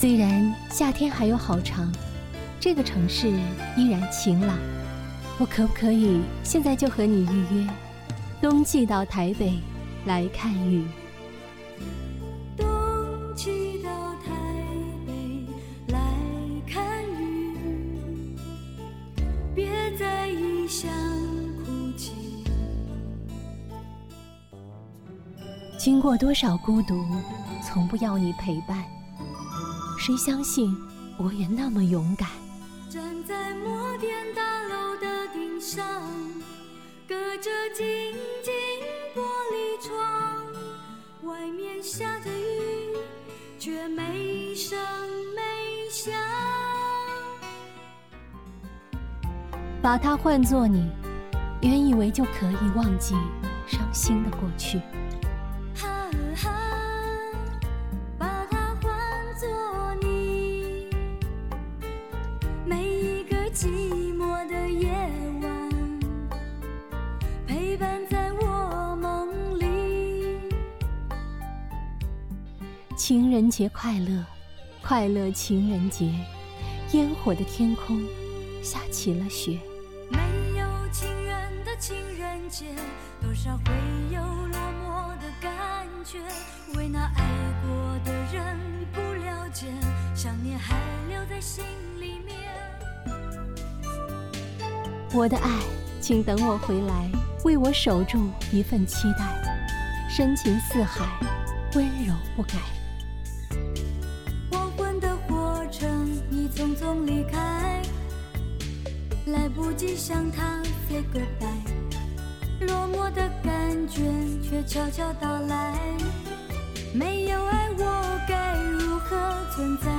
虽然夏天还有好长，这个城市依然晴朗。我可不可以现在就和你预约，冬季到台北来看雨？冬季到台北来看雨，别在异乡哭泣。经过多少孤独，从不要你陪伴。谁相信我也那么勇敢？站在摩天大楼的顶上，隔着晶晶玻璃窗，外面下着雨，却没声没响。把它换作你，原以为就可以忘记伤心的过去。人节快乐，快乐情人节！烟火的天空下起了雪。没有情人的情人节，多少会有落寞的感觉。为那爱过的人不了解，想念还留在心里面。我的爱，请等我回来，为我守住一份期待。深情似海，温柔不改。悄悄到来。没有爱，我该如何存在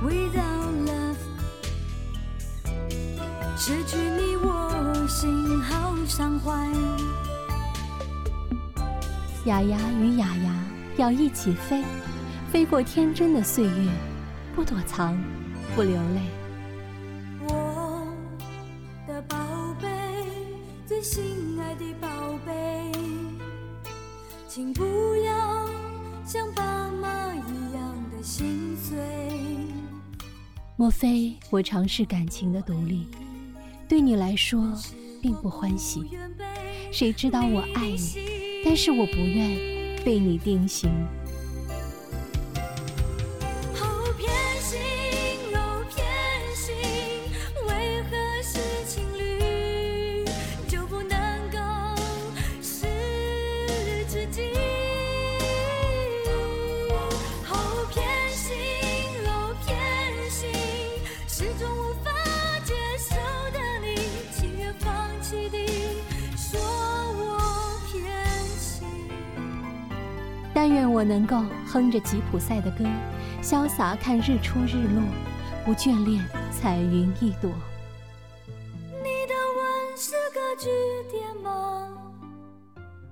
？Without love，失去你，我心好伤怀。雅雅与雅雅要一起飞，飞过天真的岁月，不躲藏，不流泪。非我尝试感情的独立，对你来说并不欢喜？谁知道我爱你，但是我不愿被你定型。偏心，哦，偏心，为何是情侣就不能够是知己？愿我能够哼着吉普赛的歌，潇洒看日出日落，不眷恋彩云一朵。你的吻是个句点吗？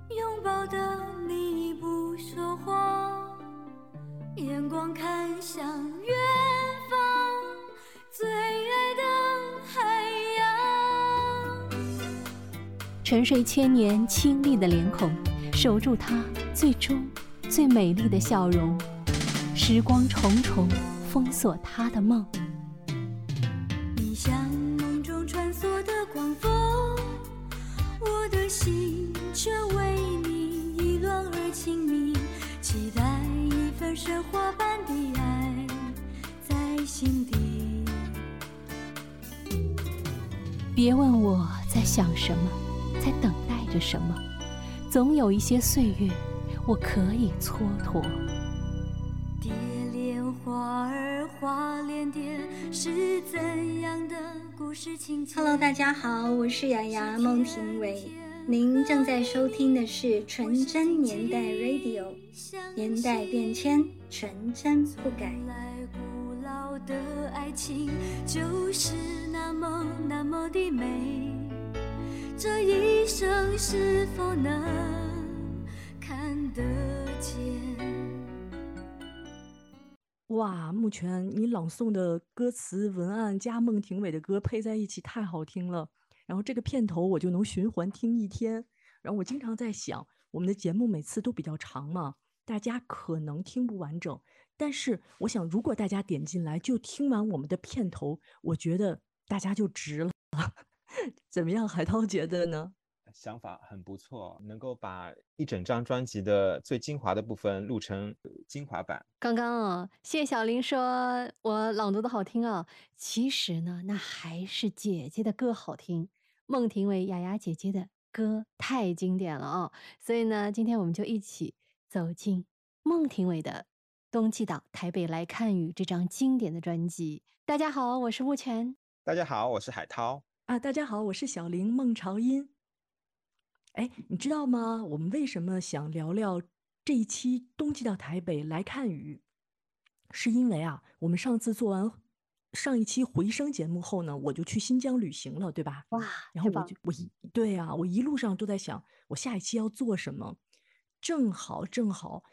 拥抱的你不说话，眼光看向远方，最爱的海洋。沉睡千年清丽的脸孔，守住它最终最美丽的笑容。时光重重，封锁他的梦。你像梦中穿梭的狂风，我的心却为你意乱而清明，期待一份神话般的爱在心底。别问我在想什么，在等待着什么，总有一些岁月，我可以蹉跎。蝶恋花儿花恋蝶，是怎样的故事情节 Hello，大家好，我是雅雅孟庭苇，您正在收听的是纯真年代 Radio，年代变迁，纯真不改。来古老的爱情就是那么那么的美，这一生是否能看得见？哇，木泉你朗诵的歌词文案加孟庭苇的歌配在一起太好听了，然后这个片头我就能循环听一天。然后我经常在想，我们的节目每次都比较长嘛，大家可能听不完整。但是我想，如果大家点进来就听完我们的片头，我觉得大家就值了。怎么样，海涛觉得呢？想法很不错，能够把一整张专辑的最精华的部分录成精华版。刚刚啊，谢小林说我朗读的好听啊，其实呢，那还是姐姐的歌好听。孟庭苇、雅雅姐姐的歌太经典了哦，所以呢，今天我们就一起走进孟庭苇的《冬季岛台北来看雨》这张经典的专辑。大家好，我是沐泉。大家好，我是海涛。啊，大家好，我是小林孟朝音。哎，你知道吗？我们为什么想聊聊这一期冬季到台北来看雨？是因为啊，我们上次做完上一期回声节目后呢，我就去新疆旅行了，对吧？哇，然后我就我一对啊，我一路上都在想，我下一期要做什么？正好正好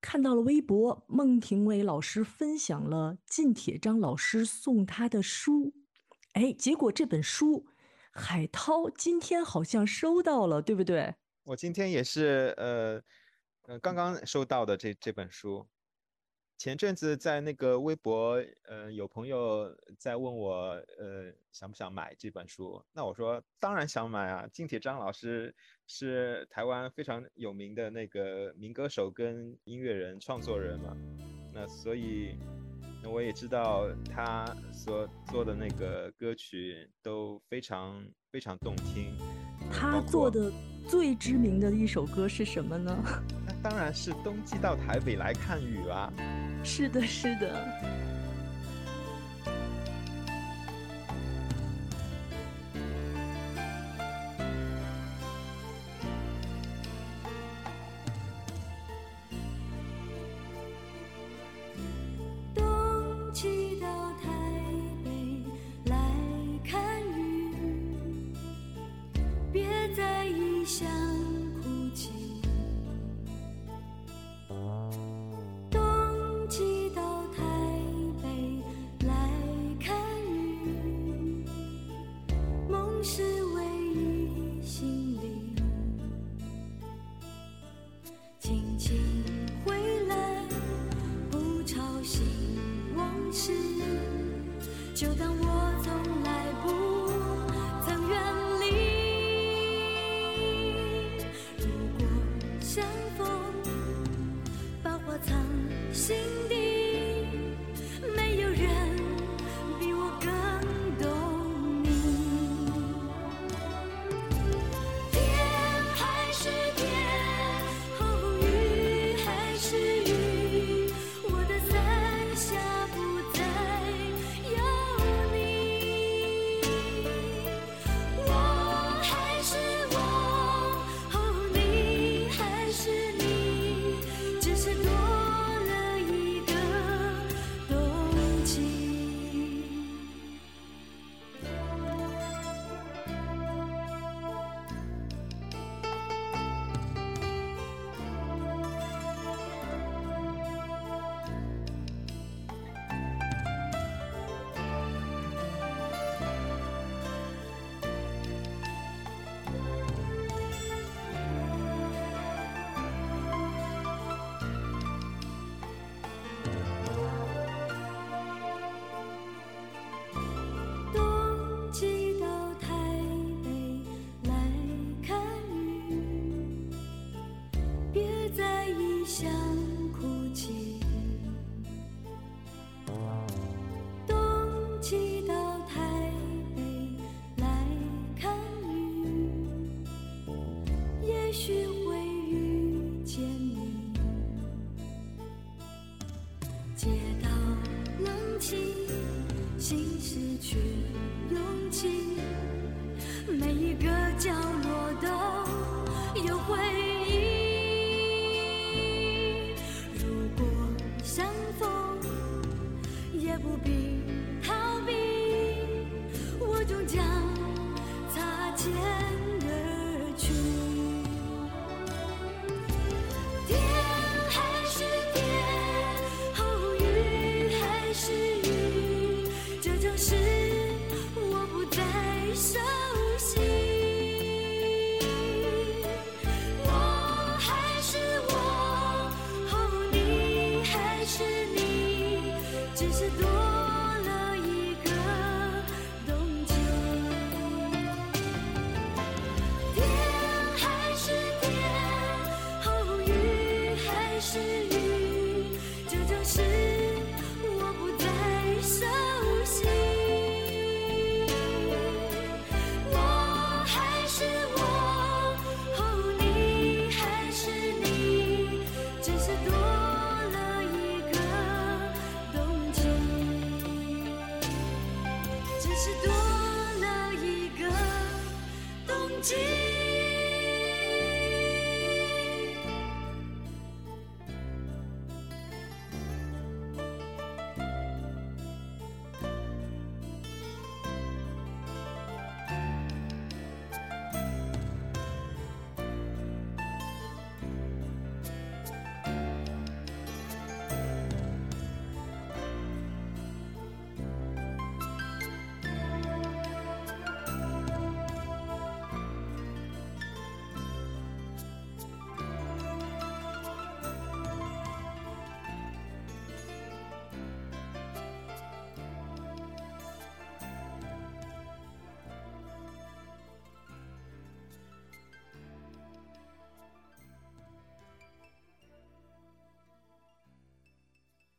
看到了微博，孟庭苇老师分享了靳铁章老师送他的书。哎，结果这本书，海涛今天好像收到了，对不对？我今天也是，呃，呃，刚刚收到的这这本书。前阵子在那个微博，呃，有朋友在问我，呃，想不想买这本书？那我说当然想买啊！金铁章老师是台湾非常有名的那个民歌手跟音乐人、创作人嘛，那所以。那我也知道他所做的那个歌曲都非常非常动听。他做的最知名的一首歌是什么呢？那当然是冬季到台北来看雨啊。是的，是的。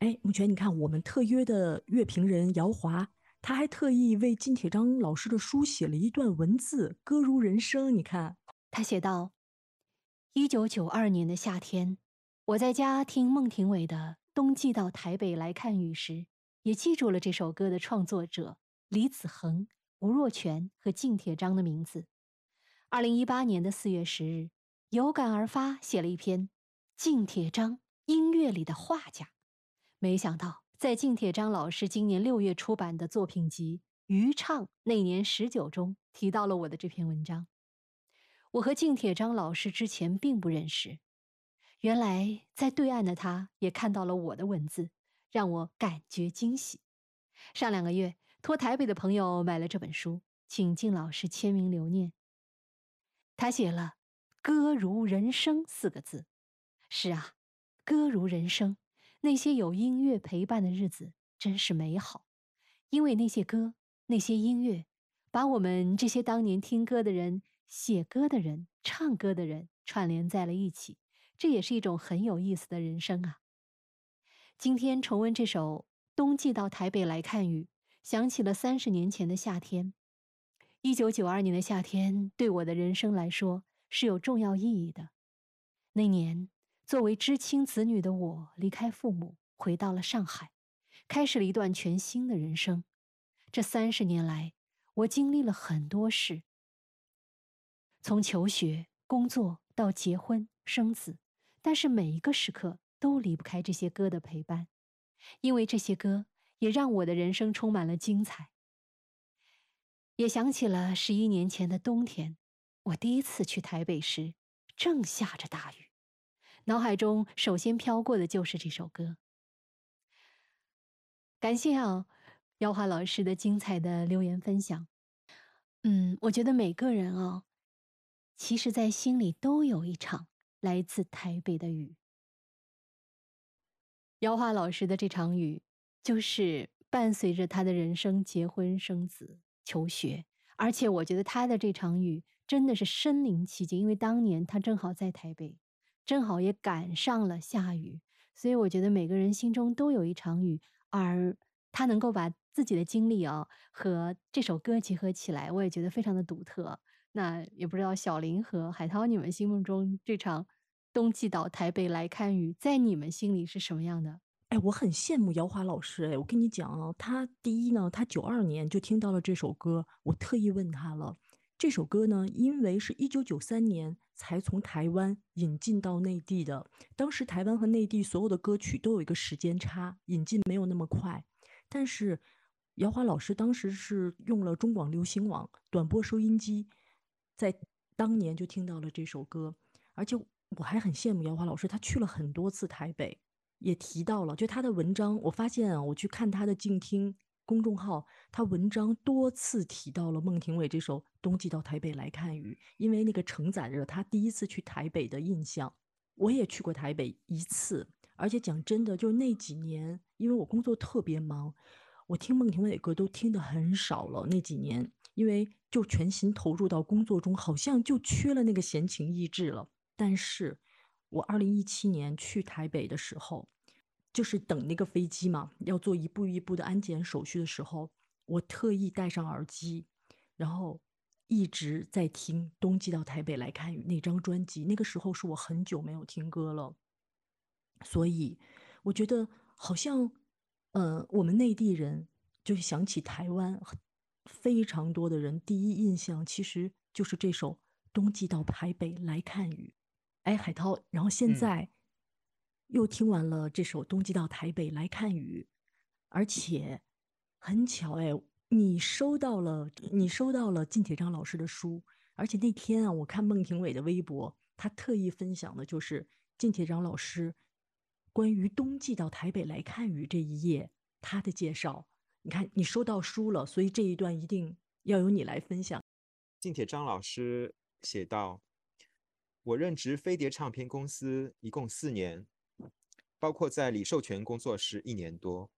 哎，目前你看，我们特约的乐评人姚华，他还特意为金铁章老师的书写了一段文字，歌如人生。你看，他写道：“一九九二年的夏天，我在家听孟庭苇的《冬季到台北来看雨》时，也记住了这首歌的创作者李子恒、吴若权和靳铁章的名字。二零一八年的四月十日，有感而发，写了一篇《靳铁章音乐里的画家》。”没想到，在敬铁章老师今年六月出版的作品集《余唱》那年十九中提到了我的这篇文章。我和敬铁章老师之前并不认识，原来在对岸的他也看到了我的文字，让我感觉惊喜。上两个月，托台北的朋友买了这本书，请敬老师签名留念。他写了“歌如人生”四个字。是啊，歌如人生。那些有音乐陪伴的日子真是美好，因为那些歌、那些音乐，把我们这些当年听歌的人、写歌的人、唱歌的人串联在了一起。这也是一种很有意思的人生啊！今天重温这首《冬季到台北来看雨》，想起了三十年前的夏天。一九九二年的夏天对我的人生来说是有重要意义的。那年。作为知青子女的我，离开父母，回到了上海，开始了一段全新的人生。这三十年来，我经历了很多事，从求学、工作到结婚、生子，但是每一个时刻都离不开这些歌的陪伴，因为这些歌也让我的人生充满了精彩。也想起了十一年前的冬天，我第一次去台北时，正下着大雨。脑海中首先飘过的就是这首歌。感谢啊，姚华老师的精彩的留言分享。嗯，我觉得每个人啊，其实在心里都有一场来自台北的雨。姚华老师的这场雨，就是伴随着他的人生结婚、生子、求学，而且我觉得他的这场雨真的是身临其境，因为当年他正好在台北。正好也赶上了下雨，所以我觉得每个人心中都有一场雨，而他能够把自己的经历啊和这首歌结合起来，我也觉得非常的独特。那也不知道小林和海涛，你们心目中这场冬季到台北来看雨，在你们心里是什么样的？哎，我很羡慕姚华老师。哎，我跟你讲啊，他第一呢，他九二年就听到了这首歌，我特意问他了。这首歌呢，因为是一九九三年才从台湾引进到内地的，当时台湾和内地所有的歌曲都有一个时间差，引进没有那么快。但是姚华老师当时是用了中广流行网短波收音机，在当年就听到了这首歌，而且我还很羡慕姚华老师，他去了很多次台北，也提到了，就他的文章，我发现啊，我去看他的静听。公众号，他文章多次提到了孟庭苇这首《冬季到台北来看雨》，因为那个承载着他第一次去台北的印象。我也去过台北一次，而且讲真的，就那几年，因为我工作特别忙，我听孟庭苇的歌都听得很少了。那几年，因为就全心投入到工作中，好像就缺了那个闲情逸致了。但是，我二零一七年去台北的时候。就是等那个飞机嘛，要做一步一步的安检手续的时候，我特意戴上耳机，然后一直在听《冬季到台北来看雨》那张专辑。那个时候是我很久没有听歌了，所以我觉得好像，呃，我们内地人就是想起台湾，非常多的人第一印象其实就是这首《冬季到台北来看雨》。哎，海涛，然后现在。又听完了这首《冬季到台北来看雨》，而且很巧哎，你收到了，你收到了靳铁章老师的书，而且那天啊，我看孟庭苇的微博，他特意分享的就是靳铁章老师关于《冬季到台北来看雨》这一页他的介绍。你看，你收到书了，所以这一段一定要由你来分享。靳铁章老师写道：“我任职飞碟唱片公司一共四年。”包括在李寿全工作室一年多，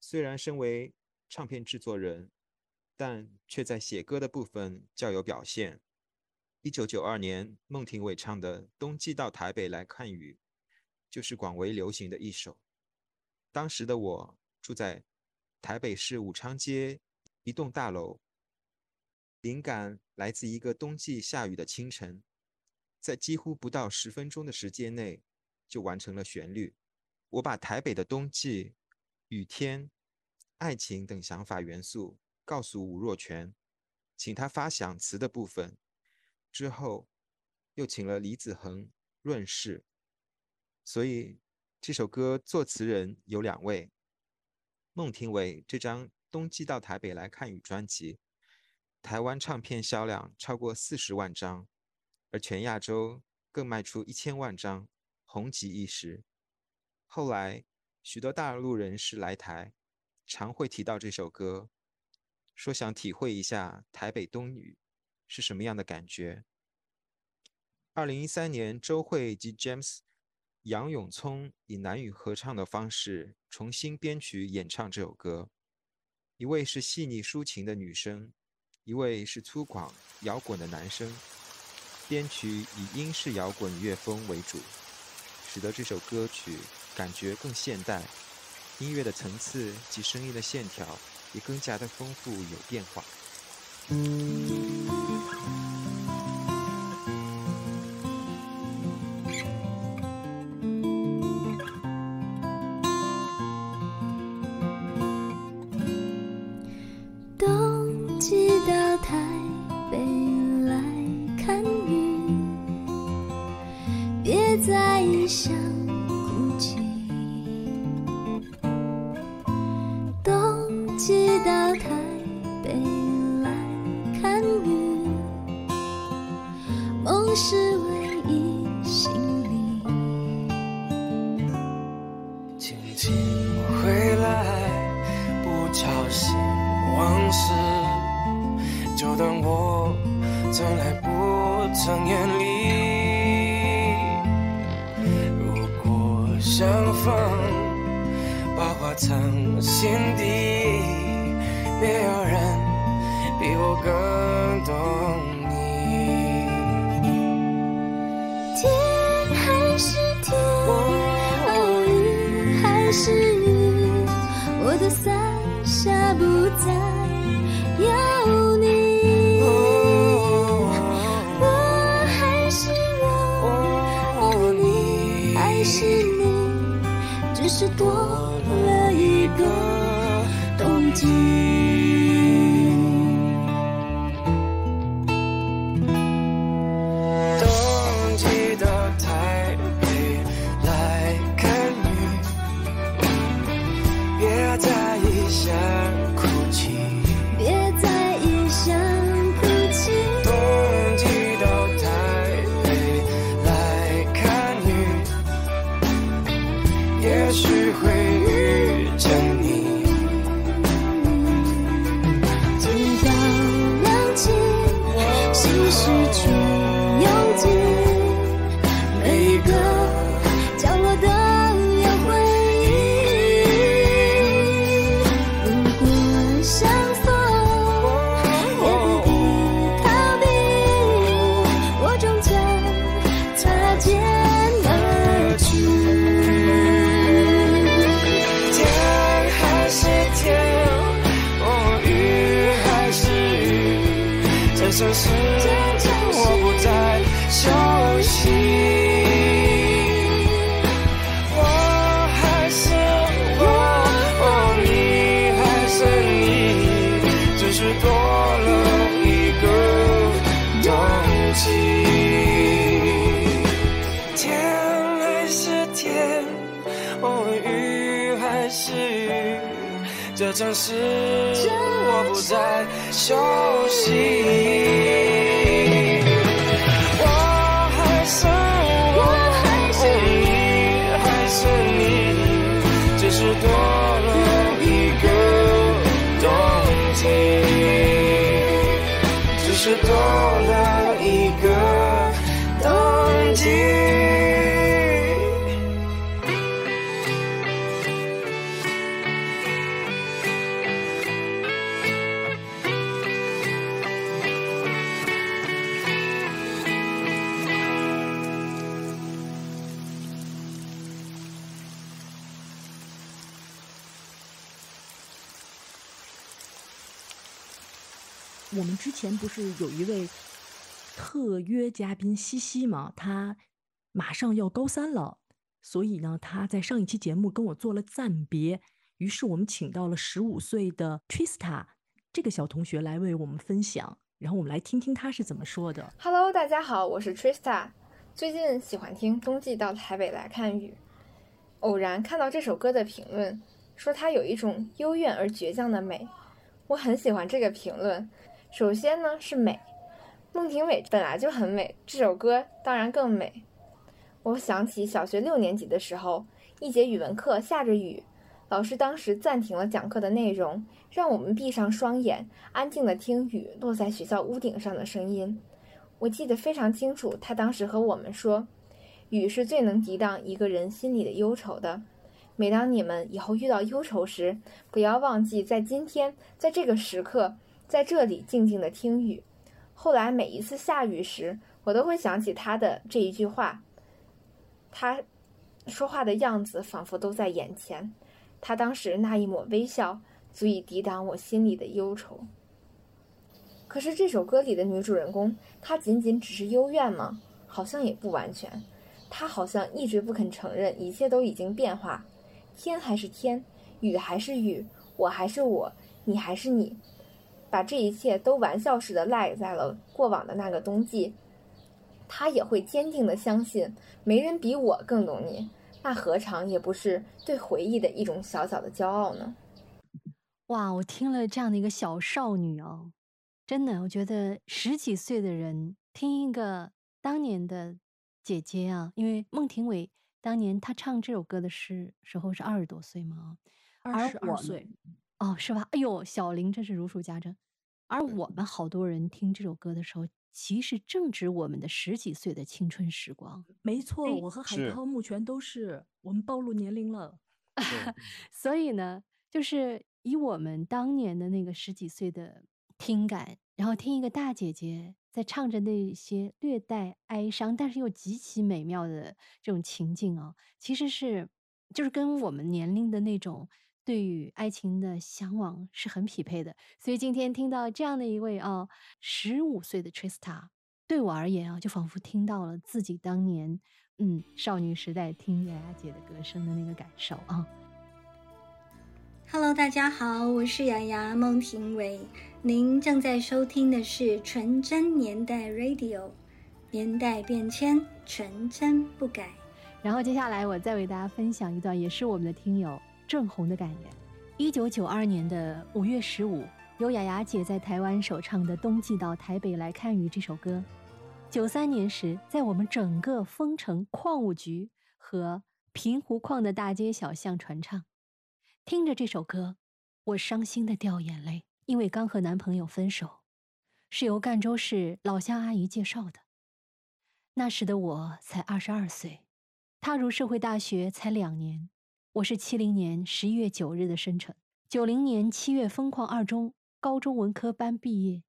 虽然身为唱片制作人，但却在写歌的部分较有表现。一九九二年，孟庭苇唱的《冬季到台北来看雨》，就是广为流行的一首。当时的我住在台北市武昌街一栋大楼，灵感来自一个冬季下雨的清晨，在几乎不到十分钟的时间内就完成了旋律。我把台北的冬季、雨天、爱情等想法元素告诉吴若权，请他发想词的部分，之后又请了李子恒润饰，所以。这首歌作词人有两位，孟庭苇这张《冬季到台北来看雨》专辑，台湾唱片销量超过四十万张，而全亚洲更卖出一千万张，红极一时。后来许多大陆人士来台，常会提到这首歌，说想体会一下台北冬雨是什么样的感觉。二零一三年，周蕙及 James。杨永聪以男女合唱的方式重新编曲演唱这首歌，一位是细腻抒情的女声，一位是粗犷摇滚的男声，编曲以英式摇滚乐风为主，使得这首歌曲感觉更现代，音乐的层次及声音的线条也更加的丰富有变化。前不是有一位特约嘉宾西西吗？他马上要高三了，所以呢，他在上一期节目跟我做了暂别。于是我们请到了十五岁的 Trista 这个小同学来为我们分享，然后我们来听听他是怎么说的。Hello，大家好，我是 Trista，最近喜欢听《冬季到台北来看雨》，偶然看到这首歌的评论，说它有一种幽怨而倔强的美，我很喜欢这个评论。首先呢是美，孟庭苇本来就很美，这首歌当然更美。我想起小学六年级的时候，一节语文课下着雨。老师当时暂停了讲课的内容，让我们闭上双眼，安静地听雨落在学校屋顶上的声音。我记得非常清楚，他当时和我们说：“雨是最能抵挡一个人心里的忧愁的。每当你们以后遇到忧愁时，不要忘记在今天，在这个时刻，在这里静静的听雨。”后来每一次下雨时，我都会想起他的这一句话。他说话的样子仿佛都在眼前。他当时那一抹微笑，足以抵挡我心里的忧愁。可是这首歌里的女主人公，她仅仅只是幽怨吗？好像也不完全。她好像一直不肯承认，一切都已经变化，天还是天，雨还是雨，我还是我，你还是你，把这一切都玩笑似的赖在了过往的那个冬季。他也会坚定的相信，没人比我更懂你。那何尝也不是对回忆的一种小小的骄傲呢？哇，我听了这样的一个小少女哦，真的，我觉得十几岁的人听一个当年的姐姐啊，因为孟庭苇当年她唱这首歌的是时候是二十多岁嘛，二十二岁哦，是吧？哎呦，小林真是如数家珍。而我们好多人听这首歌的时候。其实正值我们的十几岁的青春时光，没错，我和海涛目前都是我们暴露年龄了。所以呢，就是以我们当年的那个十几岁的听感，然后听一个大姐姐在唱着那些略带哀伤，但是又极其美妙的这种情境啊，其实是就是跟我们年龄的那种。对于爱情的向往是很匹配的，所以今天听到这样的一位啊，十五岁的 Trista，对我而言啊，就仿佛听到了自己当年嗯少女时代听雅雅姐的歌声的那个感受啊。Hello，大家好，我是雅雅孟庭苇，您正在收听的是纯真年代 Radio，年代变迁，纯真不改。然后接下来我再为大家分享一段，也是我们的听友。郑红的感言：一九九二年的五月十五，由雅雅姐在台湾首唱的《冬季到台北来看雨》这首歌。九三年时，在我们整个丰城矿务局和平湖矿的大街小巷传唱。听着这首歌，我伤心的掉眼泪，因为刚和男朋友分手，是由赣州市老乡阿姨介绍的。那时的我才二十二岁，踏入社会大学才两年。我是七零年十一月九日的生辰，九零年七月疯狂二中高中文科班毕业，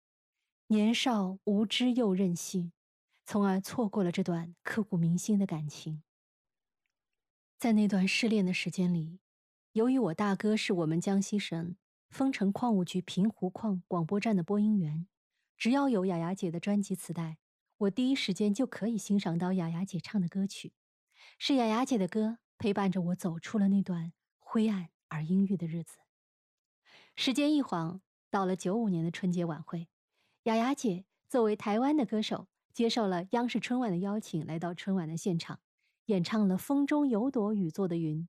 年少无知又任性，从而错过了这段刻骨铭心的感情。在那段失恋的时间里，由于我大哥是我们江西省丰城矿务局平湖矿广播站的播音员，只要有雅雅姐的专辑磁带，我第一时间就可以欣赏到雅雅姐唱的歌曲，是雅雅姐的歌。陪伴着我走出了那段灰暗而阴郁的日子。时间一晃，到了九五年的春节晚会，雅雅姐作为台湾的歌手，接受了央视春晚的邀请，来到春晚的现场，演唱了《风中有朵雨做的云》，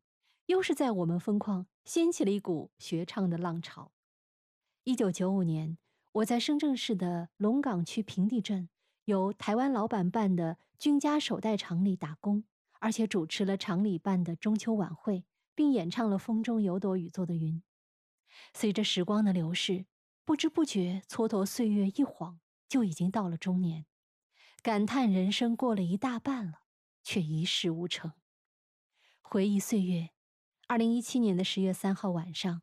又是在我们疯狂掀起了一股学唱的浪潮。一九九五年，我在深圳市的龙岗区平地镇，由台湾老板办的君家手袋厂里打工。而且主持了厂里办的中秋晚会，并演唱了《风中有朵雨做的云》。随着时光的流逝，不知不觉蹉跎岁月一晃，就已经到了中年，感叹人生过了一大半了，却一事无成。回忆岁月，二零一七年的十月三号晚上，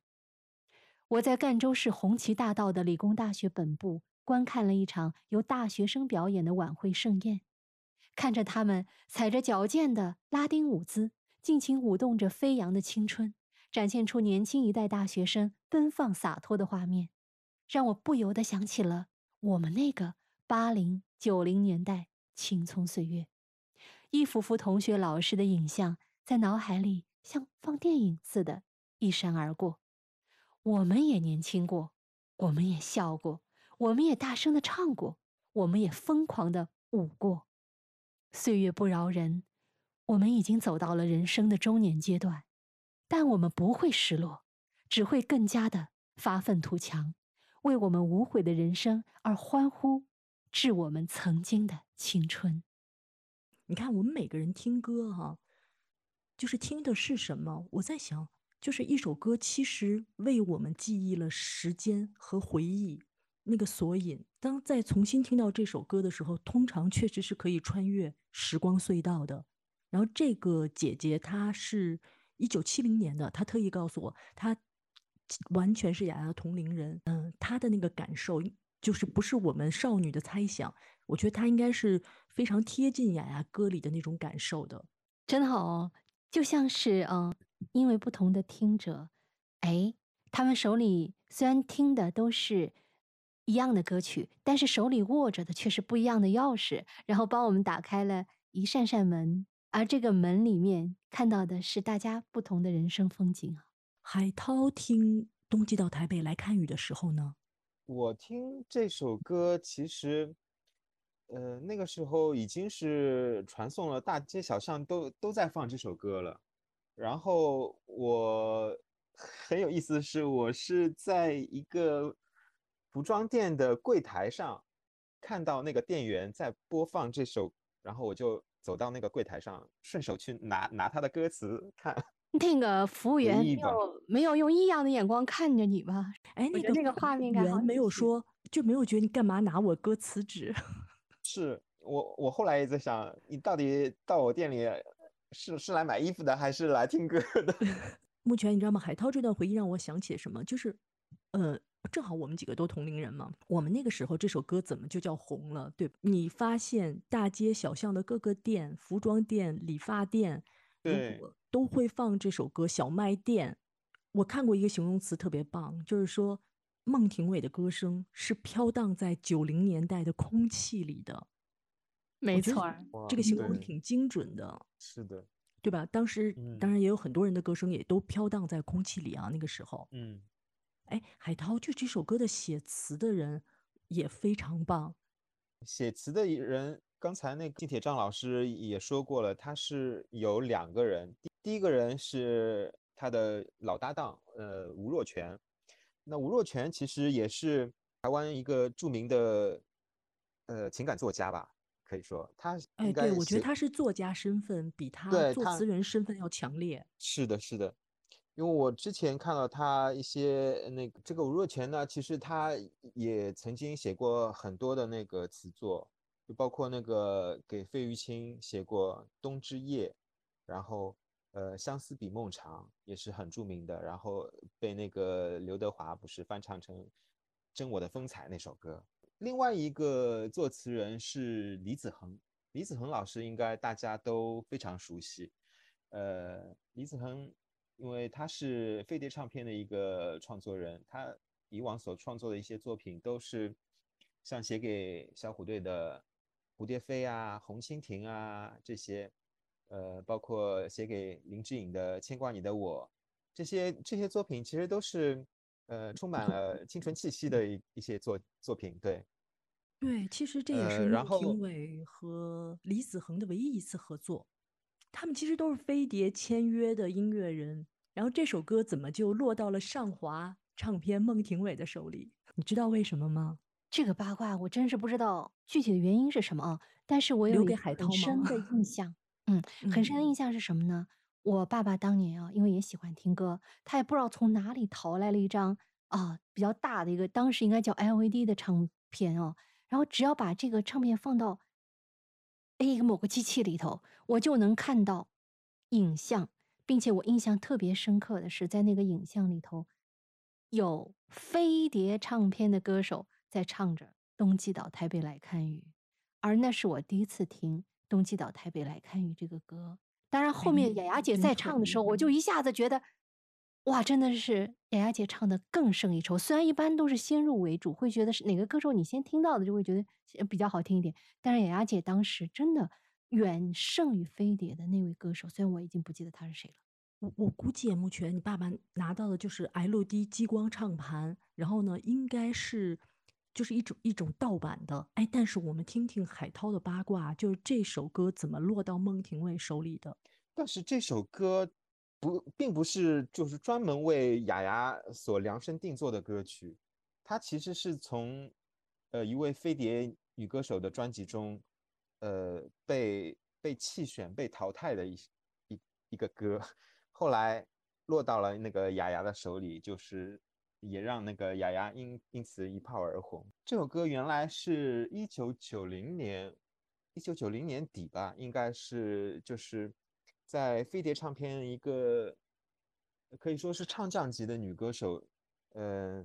我在赣州市红旗大道的理工大学本部观看了一场由大学生表演的晚会盛宴。看着他们踩着矫健的拉丁舞姿，尽情舞动着飞扬的青春，展现出年轻一代大学生奔放洒脱的画面，让我不由得想起了我们那个八零九零年代青葱岁月，一幅幅同学、老师的影像在脑海里像放电影似的，一闪而过。我们也年轻过，我们也笑过，我们也大声的唱过，我们也疯狂的舞过。岁月不饶人，我们已经走到了人生的中年阶段，但我们不会失落，只会更加的发愤图强，为我们无悔的人生而欢呼，致我们曾经的青春。你看，我们每个人听歌哈，就是听的是什么？我在想。就是一首歌，其实为我们记忆了时间和回忆那个索引。当再重新听到这首歌的时候，通常确实是可以穿越时光隧道的。然后这个姐姐她是一九七零年的，她特意告诉我，她完全是雅雅同龄人。嗯，她的那个感受就是不是我们少女的猜想。我觉得她应该是非常贴近雅雅歌里的那种感受的。真好哦，就像是嗯。因为不同的听者，哎，他们手里虽然听的都是一样的歌曲，但是手里握着的却是不一样的钥匙，然后帮我们打开了一扇扇门，而这个门里面看到的是大家不同的人生风景啊。海涛听《冬季到台北来看雨》的时候呢，我听这首歌其实，呃，那个时候已经是传送了，大街小巷都都在放这首歌了。然后我很有意思的是，我是在一个服装店的柜台上看到那个店员在播放这首，然后我就走到那个柜台上，顺手去拿拿他的歌词看。那个服务员没有没有用异样的眼光看着你吧？哎，那个那个画面感没有说，就没有觉得你干嘛拿我歌词纸？是我我后来也在想，你到底到我店里？是是来买衣服的，还是来听歌的？目前你知道吗？海涛这段回忆让我想起什么？就是，呃，正好我们几个都同龄人嘛。我们那个时候这首歌怎么就叫红了？对，你发现大街小巷的各个店、服装店、理发店，对，都会放这首歌。小卖店，我看过一个形容词特别棒，就是说孟庭苇的歌声是飘荡在九零年代的空气里的。没错，这个形容挺精准的。是的，对吧？当时当然也有很多人的歌声也都飘荡在空气里啊。那个时候，嗯，哎，海涛就这首歌的写词的人也非常棒。写词的人，刚才那个金铁站老师也说过了，他是有两个人。第第一个人是他的老搭档，呃，吴若权。那吴若权其实也是台湾一个著名的呃情感作家吧。可以说他哎，对我觉得他是作家身份比他作词人身份要强烈。是的，是的，因为我之前看到他一些那个这个吴若权呢，其实他也曾经写过很多的那个词作，就包括那个给费玉清写过《冬之夜》，然后呃《相思比梦长》也是很著名的，然后被那个刘德华不是翻唱成《真我的风采》那首歌。另外一个作词人是李子恒，李子恒老师应该大家都非常熟悉。呃，李子恒，因为他是飞碟唱片的一个创作人，他以往所创作的一些作品都是像写给小虎队的《蝴蝶飞》啊、《红蜻蜓》啊这些，呃，包括写给林志颖的《牵挂你的我》，这些这些作品其实都是呃充满了青春气息的一一些作作品，对。对，其实这也是孟庭伟和李子恒的唯一一次合作。他们其实都是飞碟签约的音乐人，然后这首歌怎么就落到了上华唱片孟庭苇的手里？你知道为什么吗？这个八卦我真是不知道具体的原因是什么啊！但是我有很深的 印象，嗯，很深的印象是什么呢？我爸爸当年啊，因为也喜欢听歌，他也不知道从哪里淘来了一张啊比较大的一个，当时应该叫 LVD 的唱片哦。然后只要把这个唱片放到 A 某个机器里头，我就能看到影像，并且我印象特别深刻的是，在那个影像里头，有飞碟唱片的歌手在唱着《冬季岛台北来看雨》，而那是我第一次听《冬季岛台北来看雨》这个歌。当然，后面雅雅姐在唱的时候，我就一下子觉得哇，真的是雅雅姐唱的更胜一筹。虽然一般都是先入为主，会觉得是哪个歌手你先听到的就会觉得比较好听一点，但是雅雅姐当时真的远胜于飞碟的那位歌手，虽然我已经不记得他是谁了。我我估计目前你爸爸拿到的就是 LD 激光唱盘，然后呢，应该是就是一种一种盗版的。哎，但是我们听听海涛的八卦，就是这首歌怎么落到孟庭苇手里的？但是这首歌。不，并不是就是专门为雅雅所量身定做的歌曲，它其实是从，呃，一位飞碟女歌手的专辑中，呃，被被弃选、被淘汰的一一一个歌，后来落到了那个雅雅的手里，就是也让那个雅雅因因此一炮而红。这首歌原来是一九九零年，一九九零年底吧，应该是就是。在飞碟唱片，一个可以说是唱将级的女歌手，呃，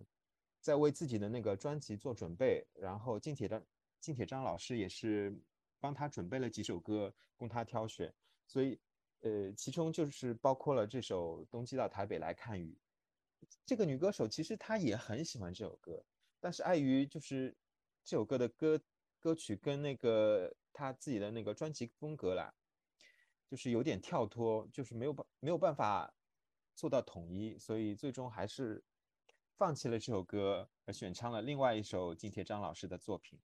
在为自己的那个专辑做准备。然后金铁张金铁张老师也是帮她准备了几首歌供她挑选，所以呃，其中就是包括了这首《冬季到台北来看雨》。这个女歌手其实她也很喜欢这首歌，但是碍于就是这首歌的歌歌曲跟那个她自己的那个专辑风格啦。就是有点跳脱，就是没有办没有办法做到统一，所以最终还是放弃了这首歌，而选唱了另外一首金铁章老师的作品。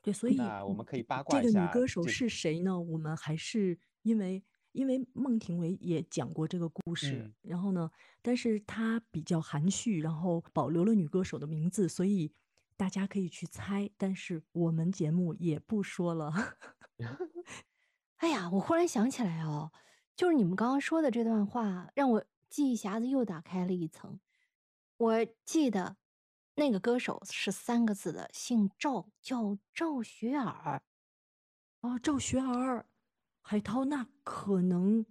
对，所以那我们可以八卦一下这个女歌手是谁呢？我们还是因为因为孟庭苇也讲过这个故事，然后呢，但是她比较含蓄，然后保留了女歌手的名字，所以大家可以去猜，但是我们节目也不说了。哎呀，我忽然想起来哦，就是你们刚刚说的这段话，让我记忆匣子又打开了一层。我记得那个歌手是三个字的，姓赵，叫赵学而。哦，赵学儿，海涛，那可能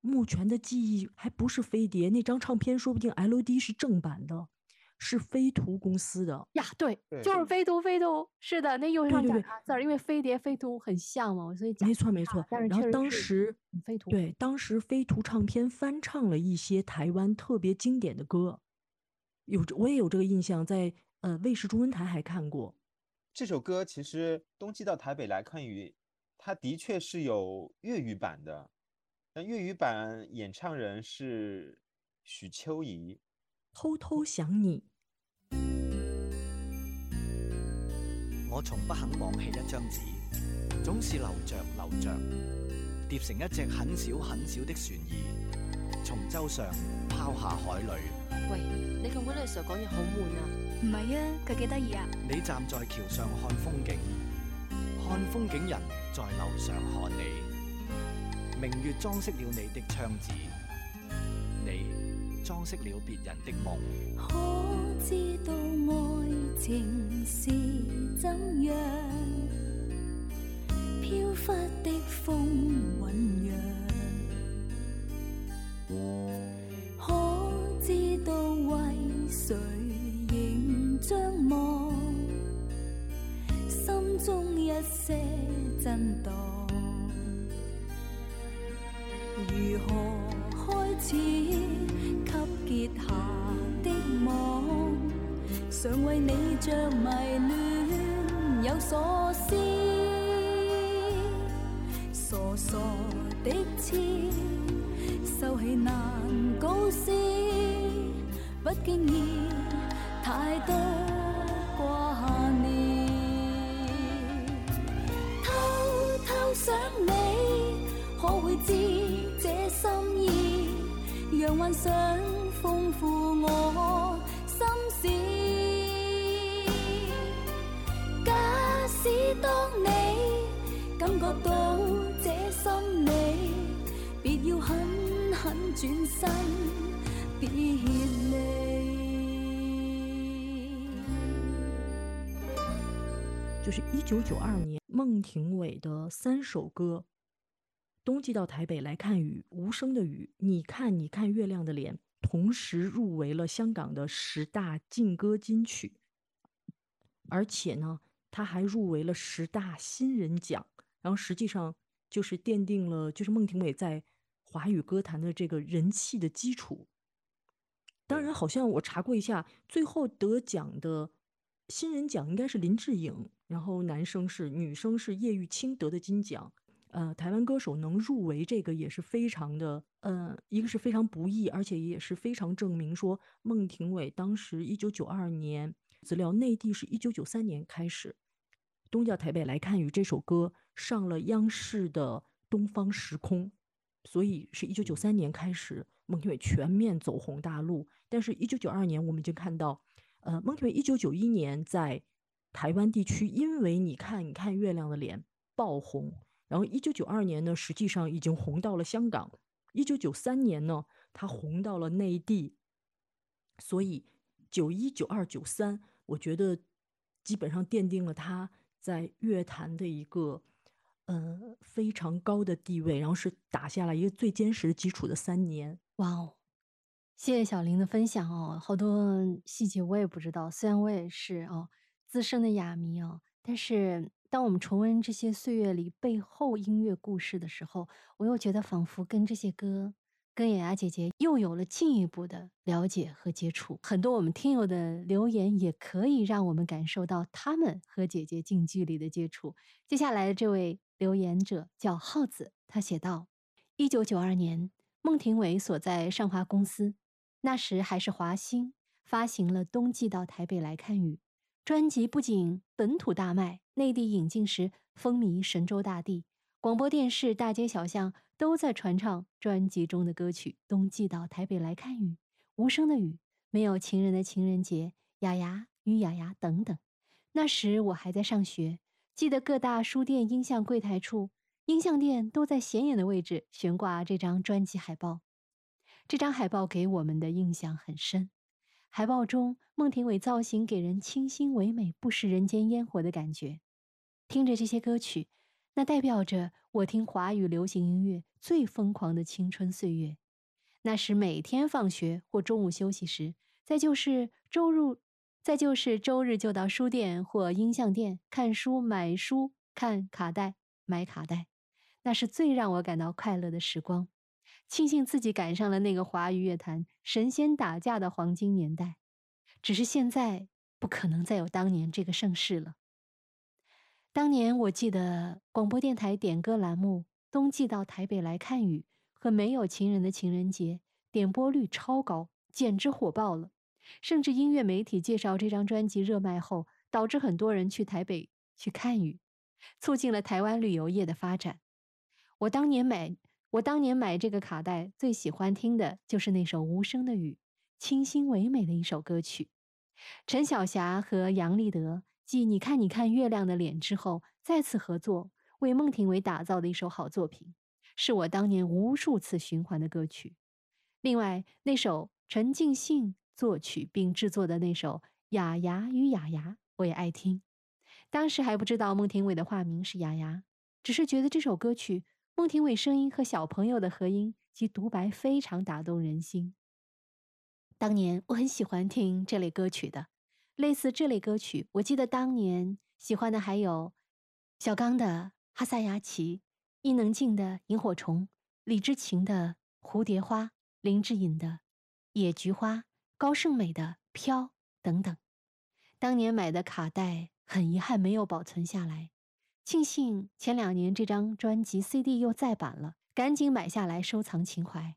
目前的记忆还不是飞碟那张唱片，说不定 LD 是正版的。是飞图公司的呀，对，就是飞图，飞图是的，那右上角字儿，因为飞碟、飞图很像嘛，所以没错没错。然后当时飞图对，当时飞图唱片翻唱了一些台湾特别经典的歌，有我也有这个印象，在呃卫视中文台还看过这首歌。其实冬季到台北来看雨，它的确是有粤语版的，但粤语版演唱人是许秋怡。偷偷想你，我从不肯忘弃一张纸，总是留着留着，叠成一只很小很小的船儿，从舟上抛下海里。喂，你同嗰女士讲嘢好闷啊？唔系啊，佢几得意啊？你站在桥上看风景，看风景人在楼上看你，明月装饰了你的窗子，你。装饰了别人的梦。可知道爱情是怎样？飘忽的风酝酿。可知道为谁仍张望？心中一些震荡。如何开始？结下的网，常为你着迷恋有所思，傻傻的痴，收起难告示，不经意太多挂念，偷偷想你，可会知这心意？让幻想丰富我心事。假使当你感觉到这心理，别要狠狠转身别离。就是一九九二年，孟庭苇的三首歌。冬季到台北来看雨，无声的雨。你看，你看月亮的脸，同时入围了香港的十大劲歌金曲，而且呢，他还入围了十大新人奖。然后实际上就是奠定了，就是孟庭苇在华语歌坛的这个人气的基础。当然，好像我查过一下，最后得奖的新人奖应该是林志颖，然后男生是女生是叶玉卿得的金奖。呃，台湾歌手能入围这个也是非常的，呃，一个是非常不易，而且也是非常证明说孟庭苇当时一九九二年资料，内地是一九九三年开始，东叫台北来看雨这首歌上了央视的东方时空，所以是一九九三年开始孟庭苇全面走红大陆。但是，一九九二年我们已经看到，呃，孟庭苇一九九一年在台湾地区因为你看你看月亮的脸爆红。然后，一九九二年呢，实际上已经红到了香港；一九九三年呢，他红到了内地。所以，九一、九二、九三，我觉得基本上奠定了他在乐坛的一个呃非常高的地位，然后是打下了一个最坚实的基础的三年。哇哦，谢谢小林的分享哦，好多细节我也不知道，虽然我也是哦资深的哑迷哦，但是。当我们重温这些岁月里背后音乐故事的时候，我又觉得仿佛跟这些歌、跟雅雅姐姐又有了进一步的了解和接触。很多我们听友的留言也可以让我们感受到他们和姐姐近距离的接触。接下来的这位留言者叫耗子，他写道：一九九二年，孟庭苇所在上华公司，那时还是华星，发行了《冬季到台北来看雨》。专辑不仅本土大卖，内地引进时风靡神州大地，广播电视大街小巷都在传唱专辑中的歌曲。冬季到台北来看雨，无声的雨，没有情人的情人节，雅雅与雅雅等等。那时我还在上学，记得各大书店音像柜台处，音像店都在显眼的位置悬挂这张专辑海报。这张海报给我们的印象很深。海报中，孟庭苇造型给人清新唯美、不食人间烟火的感觉。听着这些歌曲，那代表着我听华语流行音乐最疯狂的青春岁月。那时每天放学或中午休息时，再就是周日，再就是周日就到书店或音像店看书、买书、看卡带、买卡带，那是最让我感到快乐的时光。庆幸自己赶上了那个华语乐坛神仙打架的黄金年代，只是现在不可能再有当年这个盛世了。当年我记得广播电台点歌栏目《冬季到台北来看雨》和《没有情人的情人节》点播率超高，简直火爆了。甚至音乐媒体介绍这张专辑热卖后，导致很多人去台北去看雨，促进了台湾旅游业的发展。我当年买。我当年买这个卡带，最喜欢听的就是那首《无声的雨》，清新唯美的一首歌曲。陈小霞和杨立德继《你看你看月亮的脸》之后，再次合作为孟庭苇打造的一首好作品，是我当年无数次循环的歌曲。另外，那首陈静信作曲并制作的那首《雅雅与雅雅》，我也爱听。当时还不知道孟庭苇的化名是雅雅，只是觉得这首歌曲。孟庭苇声音和小朋友的合音及独白非常打动人心。当年我很喜欢听这类歌曲的，类似这类歌曲，我记得当年喜欢的还有小刚的《哈萨雅奇》，伊能静的《萤火虫》，李治勤的《蝴蝶花》，林志颖的《野菊花》，高胜美的《飘》等等。当年买的卡带，很遗憾没有保存下来。庆幸前两年这张专辑 CD 又再版了，赶紧买下来收藏情怀。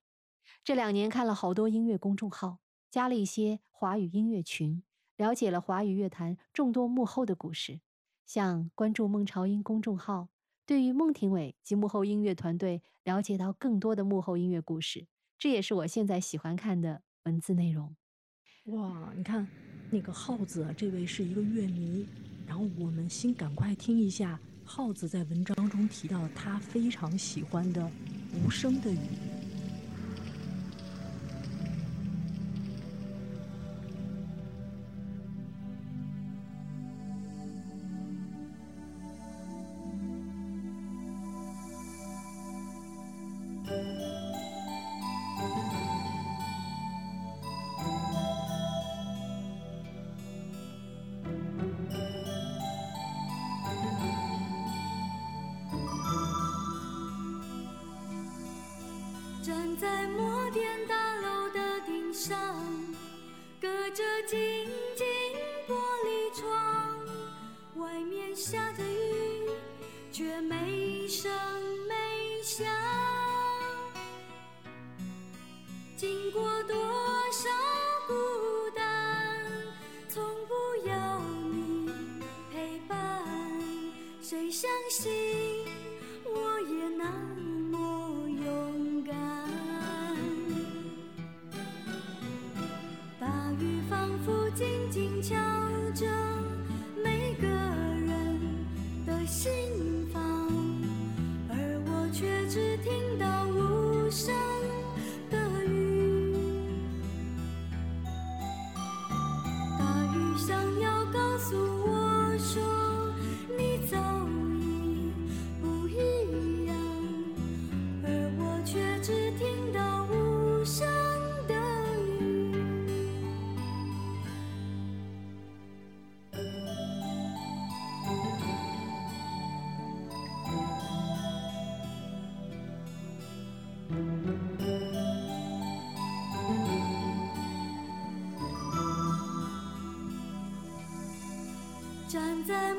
这两年看了好多音乐公众号，加了一些华语音乐群，了解了华语乐坛众多幕后的故事。像关注孟朝英公众号，对于孟庭苇及幕后音乐团队了解到更多的幕后音乐故事，这也是我现在喜欢看的文字内容。哇，你看那个耗子，这位是一个乐迷，然后我们先赶快听一下。耗子在文章中提到，他非常喜欢的无声的雨。谁相信站在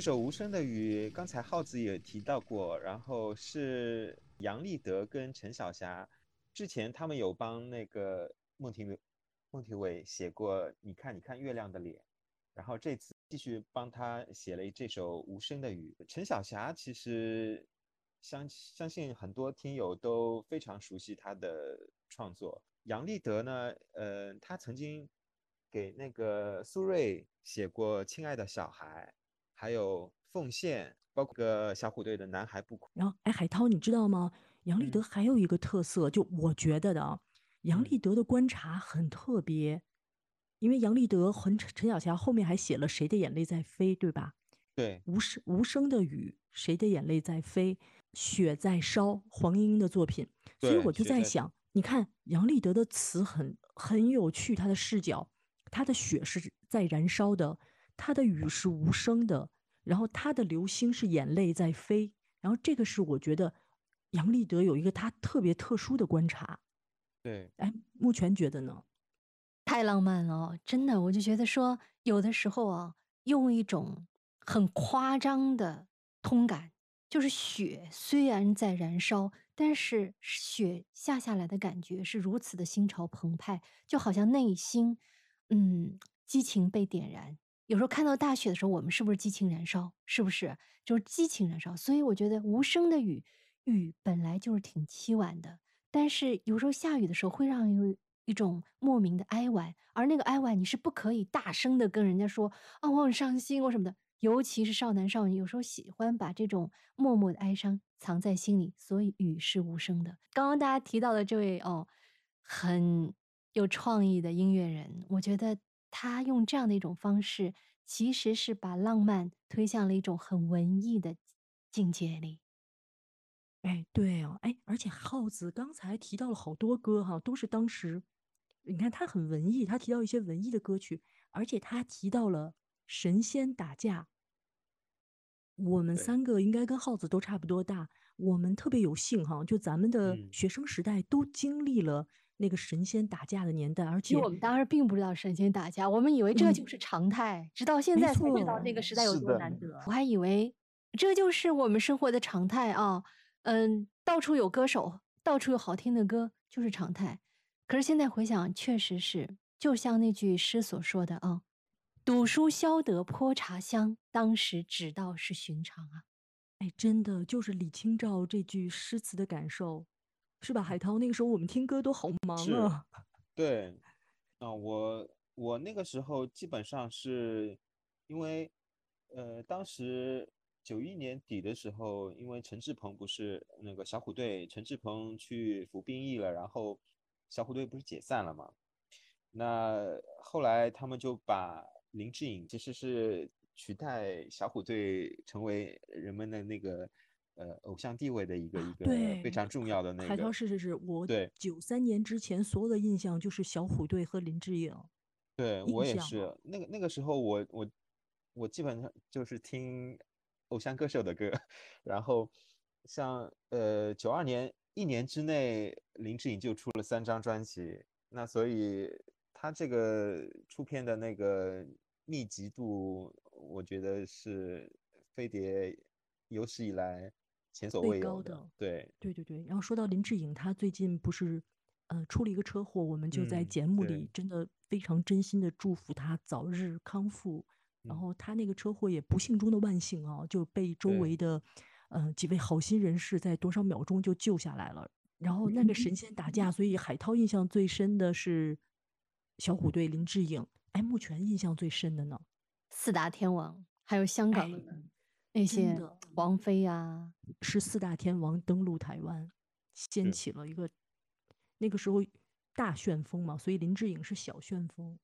这首《无声的雨》，刚才浩子也提到过，然后是杨立德跟陈晓霞，之前他们有帮那个孟庭孟庭苇写过《你看你看月亮的脸》，然后这次继续帮他写了这首《无声的雨》。陈晓霞其实相相信很多听友都非常熟悉他的创作。杨立德呢，呃，他曾经给那个苏芮写过《亲爱的小孩》。还有奉献，包括个小虎队的《男孩不哭》。然后，哎，海涛，你知道吗？杨立德嗯还有一个特色，就我觉得的啊，杨嗯立德的观察很特别，因为杨立德和陈陈晓霞后面还写了《谁的眼泪在飞》，对吧？对，无声无声的雨，谁的眼泪在飞，雪在烧，黄莺莺的作品。所以我就在在想，你看杨立德的词很很有趣，他的视角，他的雪是在燃烧的，他的雨是无声的，然后他的流星是眼泪在飞，然后这个是我觉得杨立德有一个他特别特殊的观察。对，哎，目前觉得呢？太浪漫了哦，真的，我就觉得说，有的时候啊，用一种很夸张的通感，就是雪虽然在燃烧，但是雪下下来的感觉是如此的心潮澎湃，就好像内心，嗯，激情被点燃。有时候看到大雪的时候，我们是不是激情燃烧？是不是就是激情燃烧？所以我觉得无声的雨，雨本来就是挺凄婉的，但是有时候下雨的时候会让有一种莫名的哀婉，而那个哀婉你是不可以大声的跟人家说啊，我很伤心，我什么的。尤其是少男少女，有时候喜欢把这种默默的哀伤藏在心里，所以雨是无声的。刚刚大家提到的这位哦，很有创意的音乐人，我觉得他用这样的一种方式，其实是把浪漫推向了一种很文艺的境界里。哎，对哦，哎，而且耗子刚才提到了好多歌哈，都是当时，你看他很文艺，他提到一些文艺的歌曲，而且他提到了神仙打架。我们三个应该跟耗子都差不多大，我们特别有幸哈，就咱们的学生时代都经历了那个神仙打架的年代，而且我们当时并不知道神仙打架，我们以为这就是常态，直到现在才知道那个时代有多难得。我还以为这就是我们生活的常态啊。嗯，到处有歌手，到处有好听的歌，就是常态。可是现在回想，确实是，就像那句诗所说的啊，“赌书消得泼茶香，当时只道是寻常啊。”哎，真的就是李清照这句诗词的感受，是吧？海涛，那个时候我们听歌都好忙啊。对，啊，我我那个时候基本上是因为，呃，当时。九一年底的时候，因为陈志朋不是那个小虎队，陈志朋去服兵役了，然后小虎队不是解散了嘛？那后来他们就把林志颖其实是取代小虎队成为人们的那个呃偶像地位的一个一个非常重要的那个。海涛是是是，我对九三年之前所有的印象就是小虎队和林志颖。对我也是，那个那个时候我我我基本上就是听。偶像歌手的歌，然后像呃九二年一年之内，林志颖就出了三张专辑，那所以他这个出片的那个密集度，我觉得是飞碟有史以来前所未有的。对对对对。然后说到林志颖，他最近不是呃出了一个车祸，我们就在节目里真的非常真心的祝福他早日康复。然后他那个车祸也不幸中的万幸啊，就被周围的，呃几位好心人士在多少秒钟就救下来了。然后那个神仙打架，所以海涛印象最深的是小虎队林志颖。哎，目前印象最深的呢？四大天王，还有香港的那些王菲呀，是四大天王登陆台湾，掀起了一个那个时候大旋风嘛。所以林志颖是小旋风。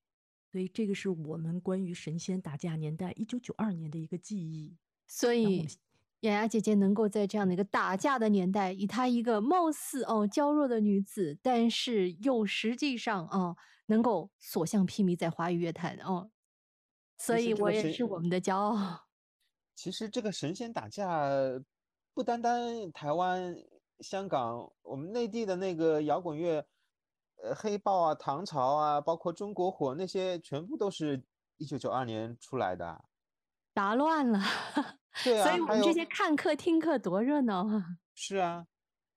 所以这个是我们关于神仙打架年代一九九二年的一个记忆。所以雅雅姐姐能够在这样的一个打架的年代，以她一个貌似哦娇弱的女子，但是又实际上哦能够所向披靡在华语乐坛哦，所以我也是我们的骄傲。其实这个神仙打架不单单台湾、香港，我们内地的那个摇滚乐。呃，黑豹啊，唐朝啊，包括中国火那些，全部都是一九九二年出来的，打乱了。对啊，所以我们这些看客听课多热闹啊！是啊，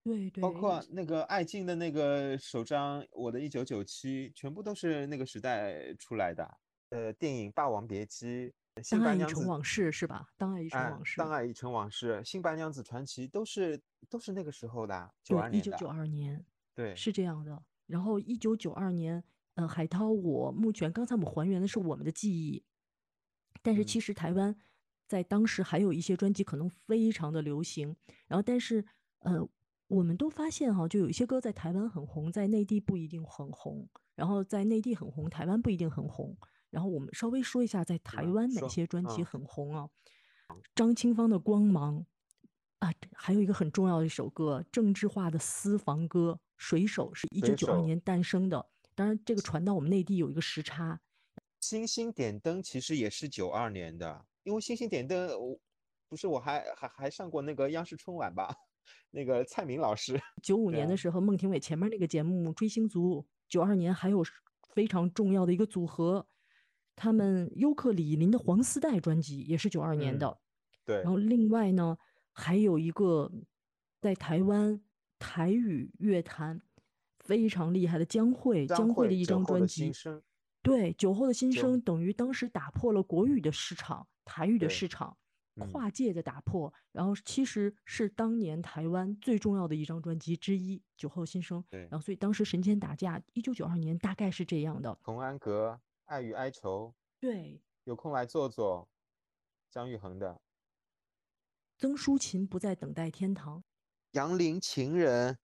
对对，包括那个艾敬的那个首张《我的一九九七》，全部都是那个时代出来的。呃，电影《霸王别姬》，《当爱已成往事》是吧？当爱已成往事，当爱已成往事，《新白娘子传奇》都是都是那个时候的，九二年的。一九九二年，对，是这样的。然后，一九九二年，呃，海涛，我目前刚才我们还原的是我们的记忆，但是其实台湾在当时还有一些专辑可能非常的流行。然后，但是，呃，我们都发现哈，就有一些歌在台湾很红，在内地不一定很红。然后在内地很红，台湾不一定很红。然后我们稍微说一下，在台湾哪些专辑很红啊？张清芳的《光芒》啊，还有一个很重要的一首歌，郑智化的《私房歌》。水手是一九九二年诞生的，当然这个传到我们内地有一个时差。星星点灯其实也是九二年的，因为星星点灯，我不是我还还还上过那个央视春晚吧？那个蔡明老师。九五年的时候，孟庭苇前面那个节目《追星族》，九二年还有非常重要的一个组合，他们尤克里林的黄丝带专辑也是九二年的。对然后另外呢，还有一个在台湾台语乐坛非常厉害的江蕙，张江蕙的一张专辑，对，酒后的心就声等于当时打破了国语的市场，台语的市场，嗯跨界的打破，然后其实是当年台湾最重要的一张专辑之一，《酒后心声》。对然后所以当时神仙打架，一九九二年大概是这样的。童安格、爱与哀愁，对，有空来坐坐，姜育恒的曾淑琴不再等待天堂。杨林情人，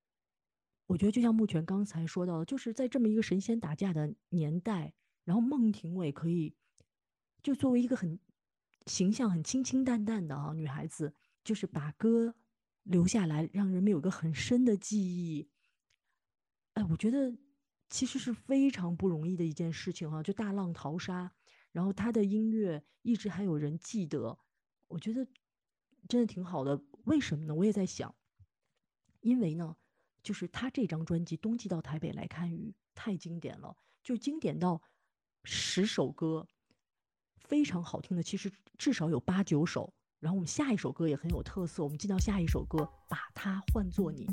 我觉得就像木泉刚才说到的，就是在这么一个神仙打架的年代，然后孟庭苇可以就作为一个很形象很清清淡淡的啊女孩子，就是把歌留下来，让人们有个很深的记忆。哎，我觉得其实是非常不容易的一件事情哈、就大浪淘沙，然后他的音乐一直还有人记得，我觉得真的挺好的。为什么呢？我也在想，因为呢，就是他这张专辑《冬季到台北来看雨》太经典了，就经典到十首歌非常好听的，其实至少有八九首。然后我们下一首歌也很有特色，我们进到下一首歌，把它换作你。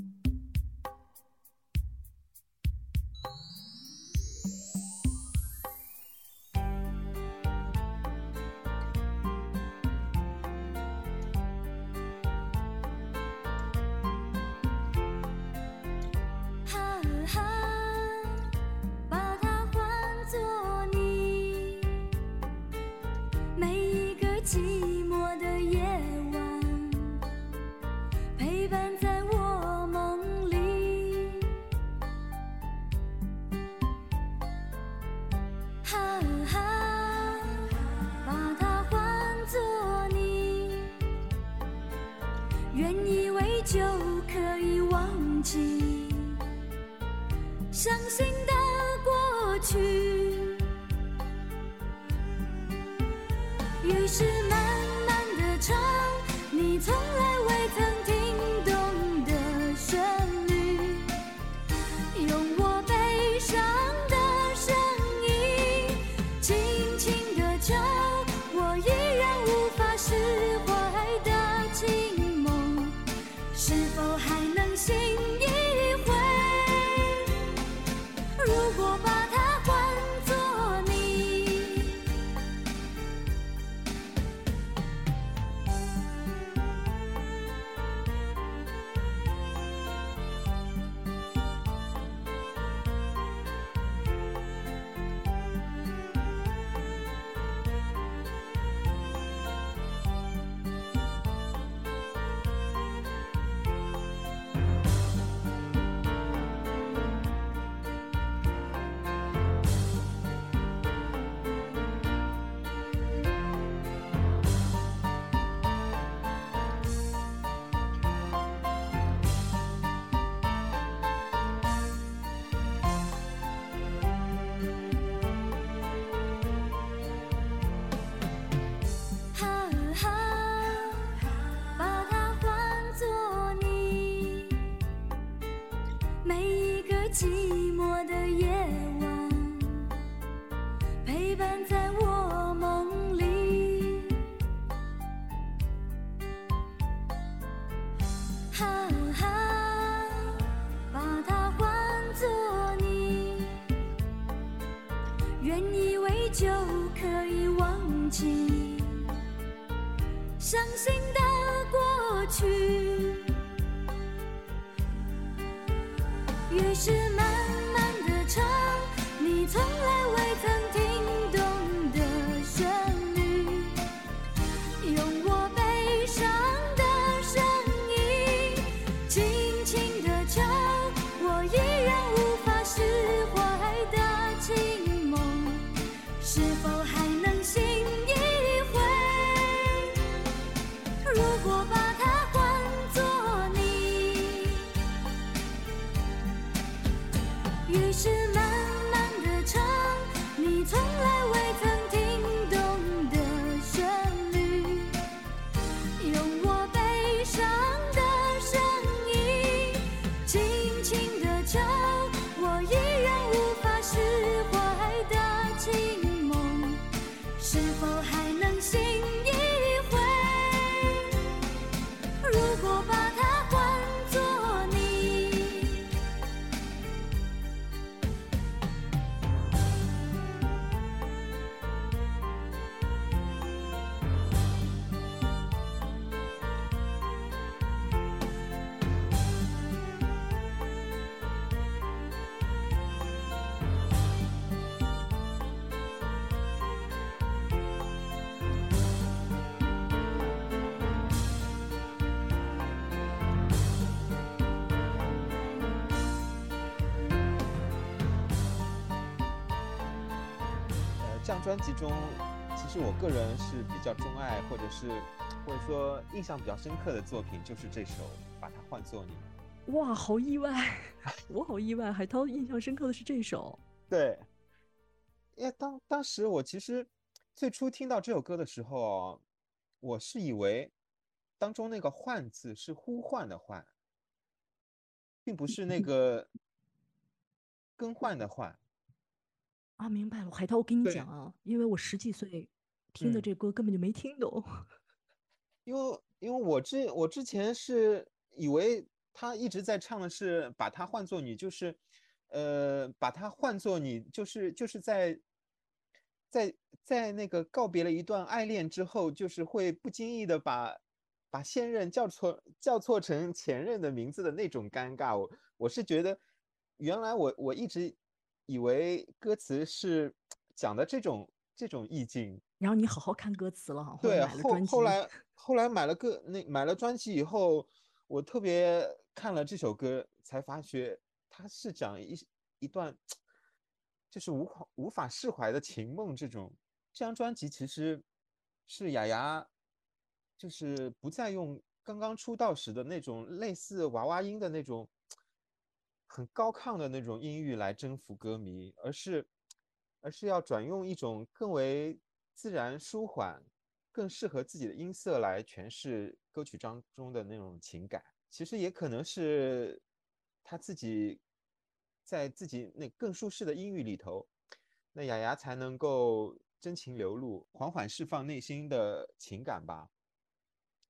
专辑中，其实我个人是比较钟爱，或者是或者说印象比较深刻的作品，就是这首《把它换作你》。哇，好意外！我好意外，海涛印象深刻的是这首。对，因为当当时我其实最初听到这首歌的时候，我是以为当中那个“换”字是呼唤的“唤”，并不是那个更换的“换”。啊，明白了，海涛，我跟你讲啊，因为我十几岁听的这歌根本就没听懂，因为因为我之我之前是以为。他一直在唱的是把它换作你，就是，呃，把它换作你，就是就是在，在在那个告别了一段爱恋之后，就是会不经意的把把现任叫错叫错成前任的名字的那种尴尬。我我是觉得，原来我我一直以为歌词是讲的这种这种意境。然后你好好看歌词了哈。对，后后来后来买了个那买了专辑以后，我特别。看了这首歌，才发觉它是讲一一段，就是无法无法释怀的情梦。这种这张专辑其实是雅雅，就是不再用刚刚出道时的那种类似娃娃音的那种很高亢的那种音域来征服歌迷，而是而是要转用一种更为自然舒缓、更适合自己的音色来诠释歌曲当中的那种情感。其实也可能是他自己在自己那更舒适的音域里头，那雅雅才能够真情流露，缓缓释放内心的情感吧。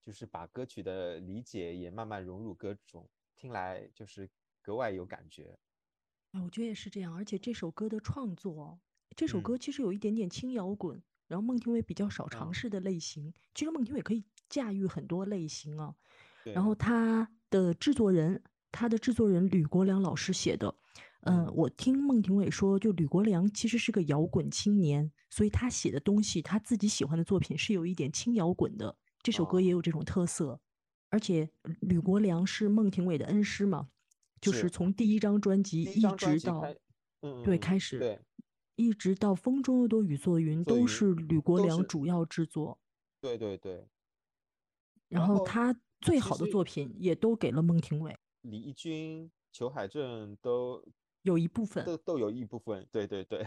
就是把歌曲的理解也慢慢融入歌中，听来就是格外有感觉。哎，我觉得也是这样。而且这首歌的创作，这首歌其实有一点点轻摇滚，然后孟庭苇比较少尝试的类型。其实孟庭苇可以驾驭很多类型啊。然后他的制作人，他的制作人吕国良老师写的，嗯，我听孟庭苇说，就吕国良其实是个摇滚青年，所以他写的东西，他自己喜欢的作品是有一点轻摇滚的。这首歌也有这种特色，而且吕国良是孟庭苇的恩师嘛，就是从第一张专辑一直到，嗯对，开始，对，一直到风中有朵雨做云，都是吕国良主要制作。对对对。然后他。最好的作品也都给了孟庭苇，李翊君、裘海正都有一部分，都都有一部分。对对对，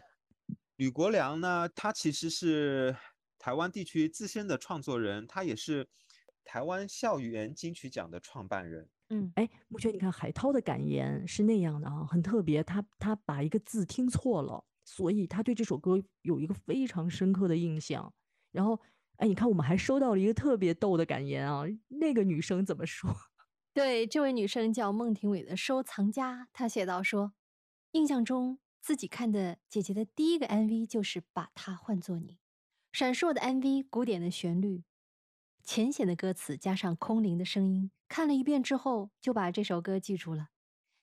吕国良呢，他其实是台湾地区资深的创作人，他也是台湾校园金曲奖的创办人。嗯，哎，木轩，你看海涛的感言是那样的啊，很特别，他他把一个字听错了，所以他对这首歌有一个非常深刻的印象，然后。哎，你看，我们还收到了一个特别逗的感言啊！那个女生怎么说？对，这位女生叫孟庭苇的收藏家，她写道说：“印象中自己看的姐姐的第一个 MV 就是把她换作你，闪烁的 MV，古典的旋律，浅显的歌词加上空灵的声音，看了一遍之后就把这首歌记住了。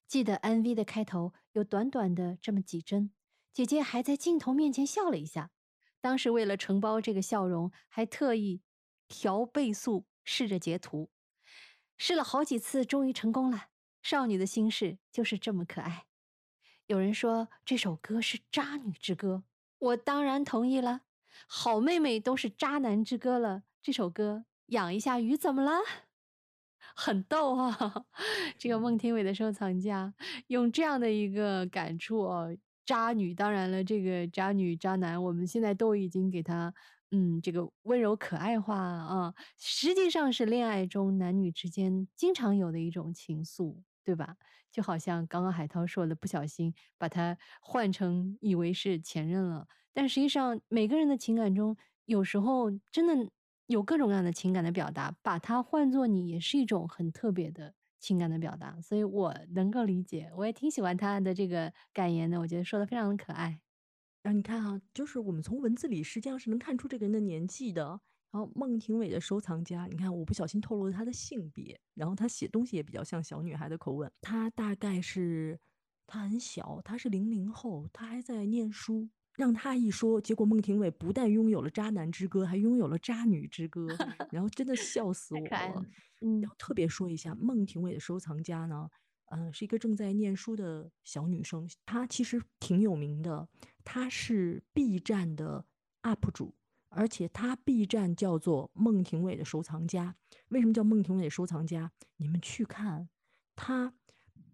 记得 MV 的开头有短短的这么几帧，姐姐还在镜头面前笑了一下。”当时为了承包这个笑容，还特意调倍速试着截图，试了好几次，终于成功了。少女的心事就是这么可爱。有人说这首歌是渣女之歌，我当然同意了。好妹妹都是渣男之歌了，这首歌养一下鱼怎么了？很逗啊！这个孟庭苇的收藏家用这样的一个感触哦。渣女，当然了，这个渣女、渣男，我们现在都已经给他，嗯，这个温柔可爱化啊，实际上是恋爱中男女之间经常有的一种情愫，对吧？就好像刚刚海涛说的，不小心把它换成以为是前任了，但实际上每个人的情感中，有时候真的有各种各样的情感的表达，把它换作你，也是一种很特别的。情感的表达，所以我能够理解，我也挺喜欢他的这个感言的，我觉得说的非常的可爱。然后你看啊，就是我们从文字里实际上是能看出这个人的年纪的。然后孟庭苇的收藏家，你看我不小心透露了他的性别，然后他写东西也比较像小女孩的口吻。他大概是他很小，他是零零后，他还在念书。让他一说，结果孟庭苇不但拥有了渣男之歌，还拥有了渣女之歌，然后真的笑死我了。嗯，然后特别说一下，孟庭苇的收藏家呢，嗯，是一个正在念书的小女生，她其实挺有名的，她是 B 站的 UP 主，而且她 B 站叫做孟庭苇的收藏家。为什么叫孟庭苇收藏家？你们去看，她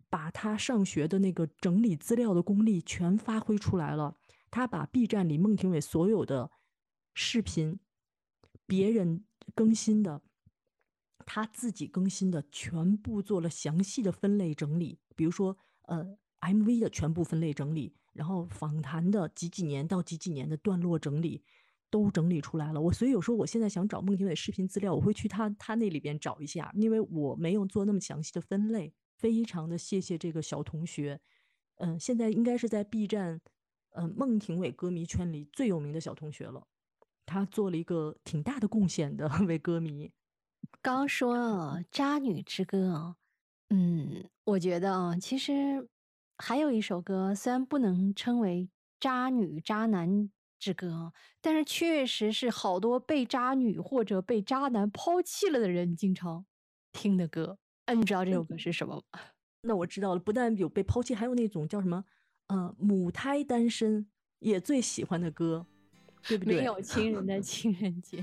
把她上学的那个整理资料的功力全发挥出来了。他把 B 站里孟庭苇所有的视频，别人更新的，他自己更新的，全部做了详细的分类整理。比如说，呃，MV 的全部分类整理，然后访谈的几几年到几几年的段落整理，都整理出来了。我所以有时候我现在想找孟庭苇视频资料，我会去他他那里边找一下，因为我没有做那么详细的分类。非常的谢谢这个小同学，嗯，现在应该是在 B 站。嗯，孟庭苇歌迷圈里最有名的小同学了，他做了一个挺大的贡献的，为歌迷。刚说《渣女之歌》啊，嗯，我觉得啊，其实还有一首歌，虽然不能称为渣女渣男之歌，但是确实是好多被渣女或者被渣男抛弃了的人经常听的歌。哎，你知道这首歌是什么吗？那我知道了，不但有被抛弃，还有那种叫什么？呃，母胎单身也最喜欢的歌，对不对？没有情人的 情人节。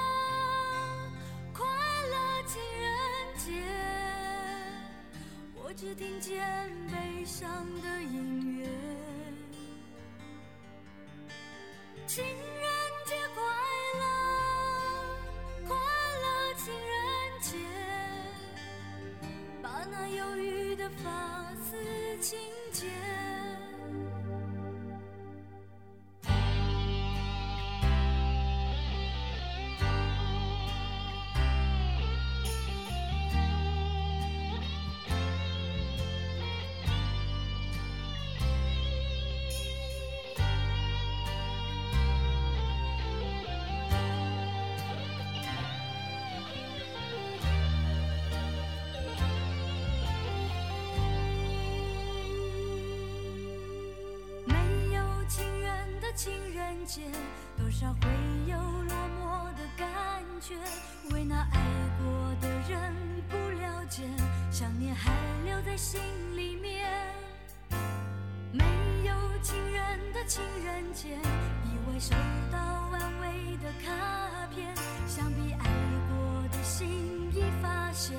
节，我只听见悲伤的音乐。情人节快乐，快乐情人节，把那忧郁的发丝轻剪。为那爱过的人不了解，想念还留在心里面。没有情人的情人节，意外收到安慰的卡片，想必爱过的心已发现，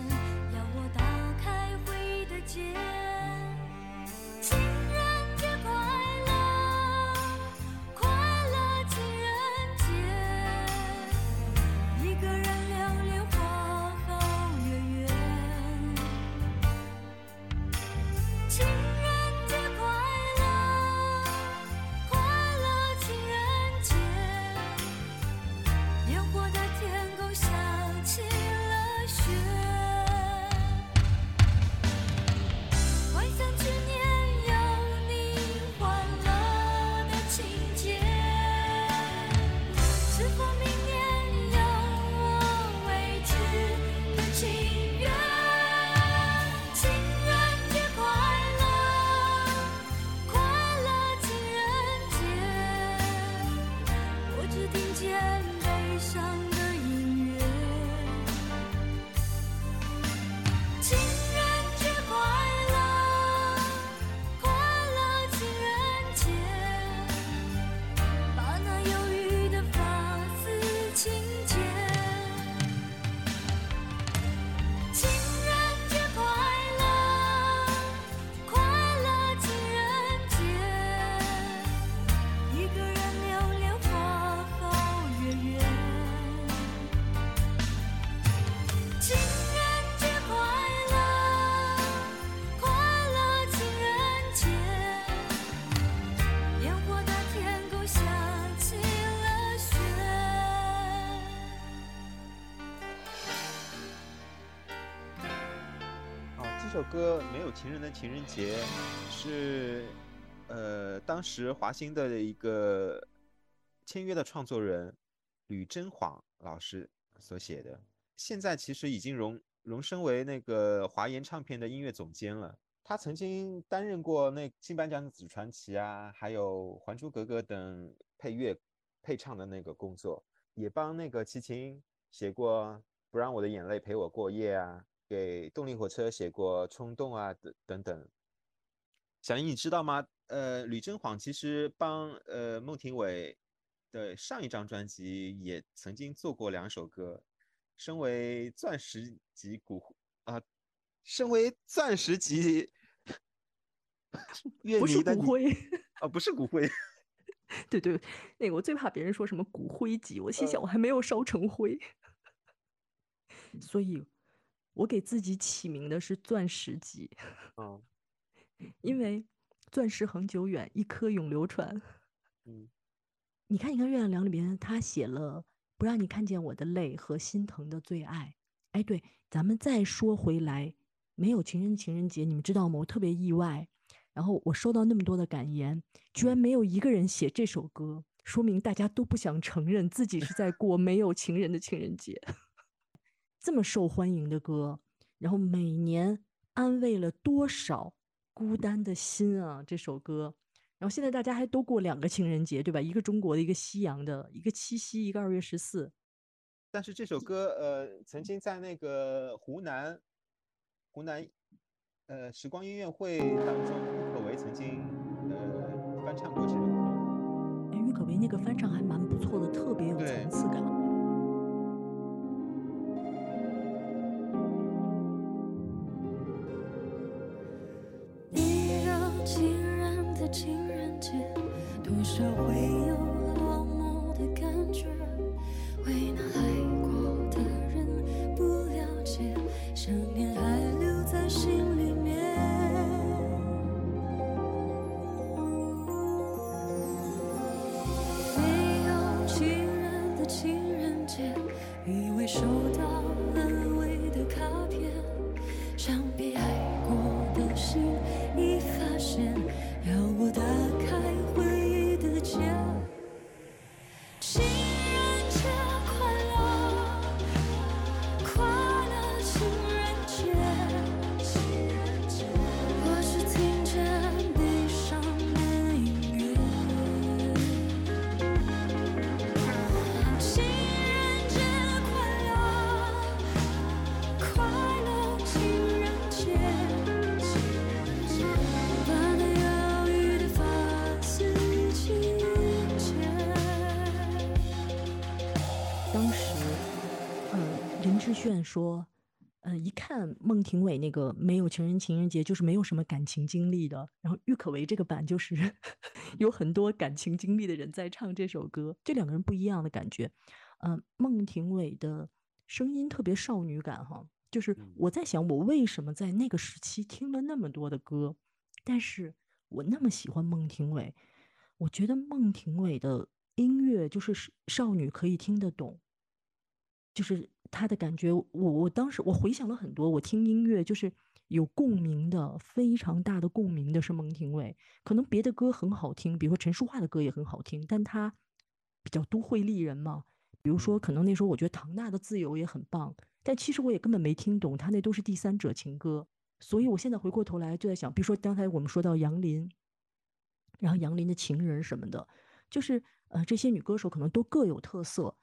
这首歌《没有情人的情人节》是呃当时华星的一个签约的创作人吕真晃老师所写的，现在其实已经荣荣升为那个华研唱片的音乐总监了。他曾经担任过那新颁奖子传奇啊，还有《还珠格格》等配乐配唱的那个工作，也帮那个齐秦写过《不让我的眼泪陪我过夜》啊，给动力火车写过《冲动》啊等等等。小英，你知道吗？呃，吕正晃其实帮呃孟庭苇的上一张专辑也曾经做过两首歌。身为钻石级骨啊，身为钻石级 乐迷的骨灰啊，不是骨灰。对对，那个我最怕别人说什么骨灰级，我心想我还没有烧成灰，所以我给自己起名的是钻石级。嗯，因为钻石恒久远，一颗永流传。嗯，你看，你看《月亮梁里边，他写了。不让你看见我的泪和心疼的最爱。哎，对，咱们再说回来，没有情人情人节，你们知道吗？我特别意外。然后我收到那么多的感言，居然没有一个人写这首歌，说明大家都不想承认自己是在过没有情人的情人节。这么受欢迎的歌，然后每年安慰了多少孤单的心啊！这首歌。然后现在大家还都过两个情人节，对吧？一个中国的，一个西洋的，一个七夕，一个二月十四。但是这首歌，呃，曾经在那个湖南，湖南，呃，时光音乐会当中，郁可唯曾经，呃，翻唱过这首歌。哎，郁可唯那个翻唱还蛮不错的，特别有层次感。看孟庭苇那个没有情人情人节，就是没有什么感情经历的。然后郁可唯这个版就是 有很多感情经历的人在唱这首歌，这两个人不一样的感觉。嗯，孟庭苇的声音特别少女感，哈，就是我在想，我为什么在那个时期听了那么多的歌，但是我那么喜欢孟庭苇，我觉得孟庭苇的音乐就是少女可以听得懂，就是。”他的感觉，我我当时我回想了很多，我听音乐就是有共鸣的，非常大的共鸣的是孟庭苇。可能别的歌很好听，比如说陈淑桦的歌也很好听，但她比较都会丽人嘛。比如说，可能那时候我觉得唐娜的《自由》也很棒，但其实我也根本没听懂，他那都是第三者情歌。所以我现在回过头来就在想，比如说刚才我们说到杨林，然后杨林的情人什么的，就是呃这些女歌手可能都各有特色。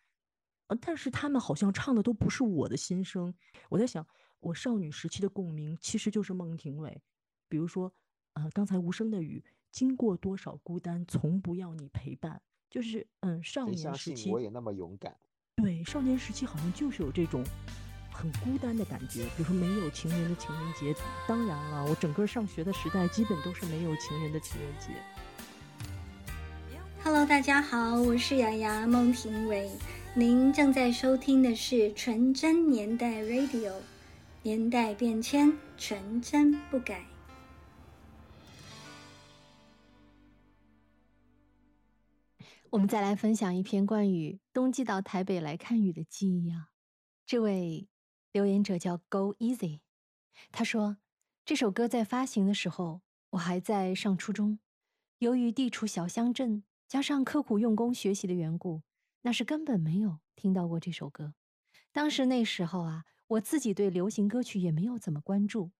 呃，但是他们好像唱的都不是我的心声。我在想，我少女时期的共鸣其实就是孟庭苇。比如说，呃，刚才无声的雨，经过多少孤单，从不要你陪伴。就是嗯，少年时期我也那么勇敢。对，少年时期好像就是有这种很孤单的感觉。比如说，没有情人的情人节。当然了，我整个上学的时代基本都是没有情人的情人节。Hello，大家好，我是雅雅孟庭苇。您正在收听的是纯真年代 Radio，年代变迁，纯真不改。我们再来分享一篇关于冬季到台北来看雨的记忆啊。这位留言者叫 Go Easy，他说：“这首歌在发行的时候，我还在上初中。由于地处小乡镇，加上刻苦用功学习的缘故，那是根本没有听到过这首歌。当时那时候啊，我自己对流行歌曲也没有怎么关注，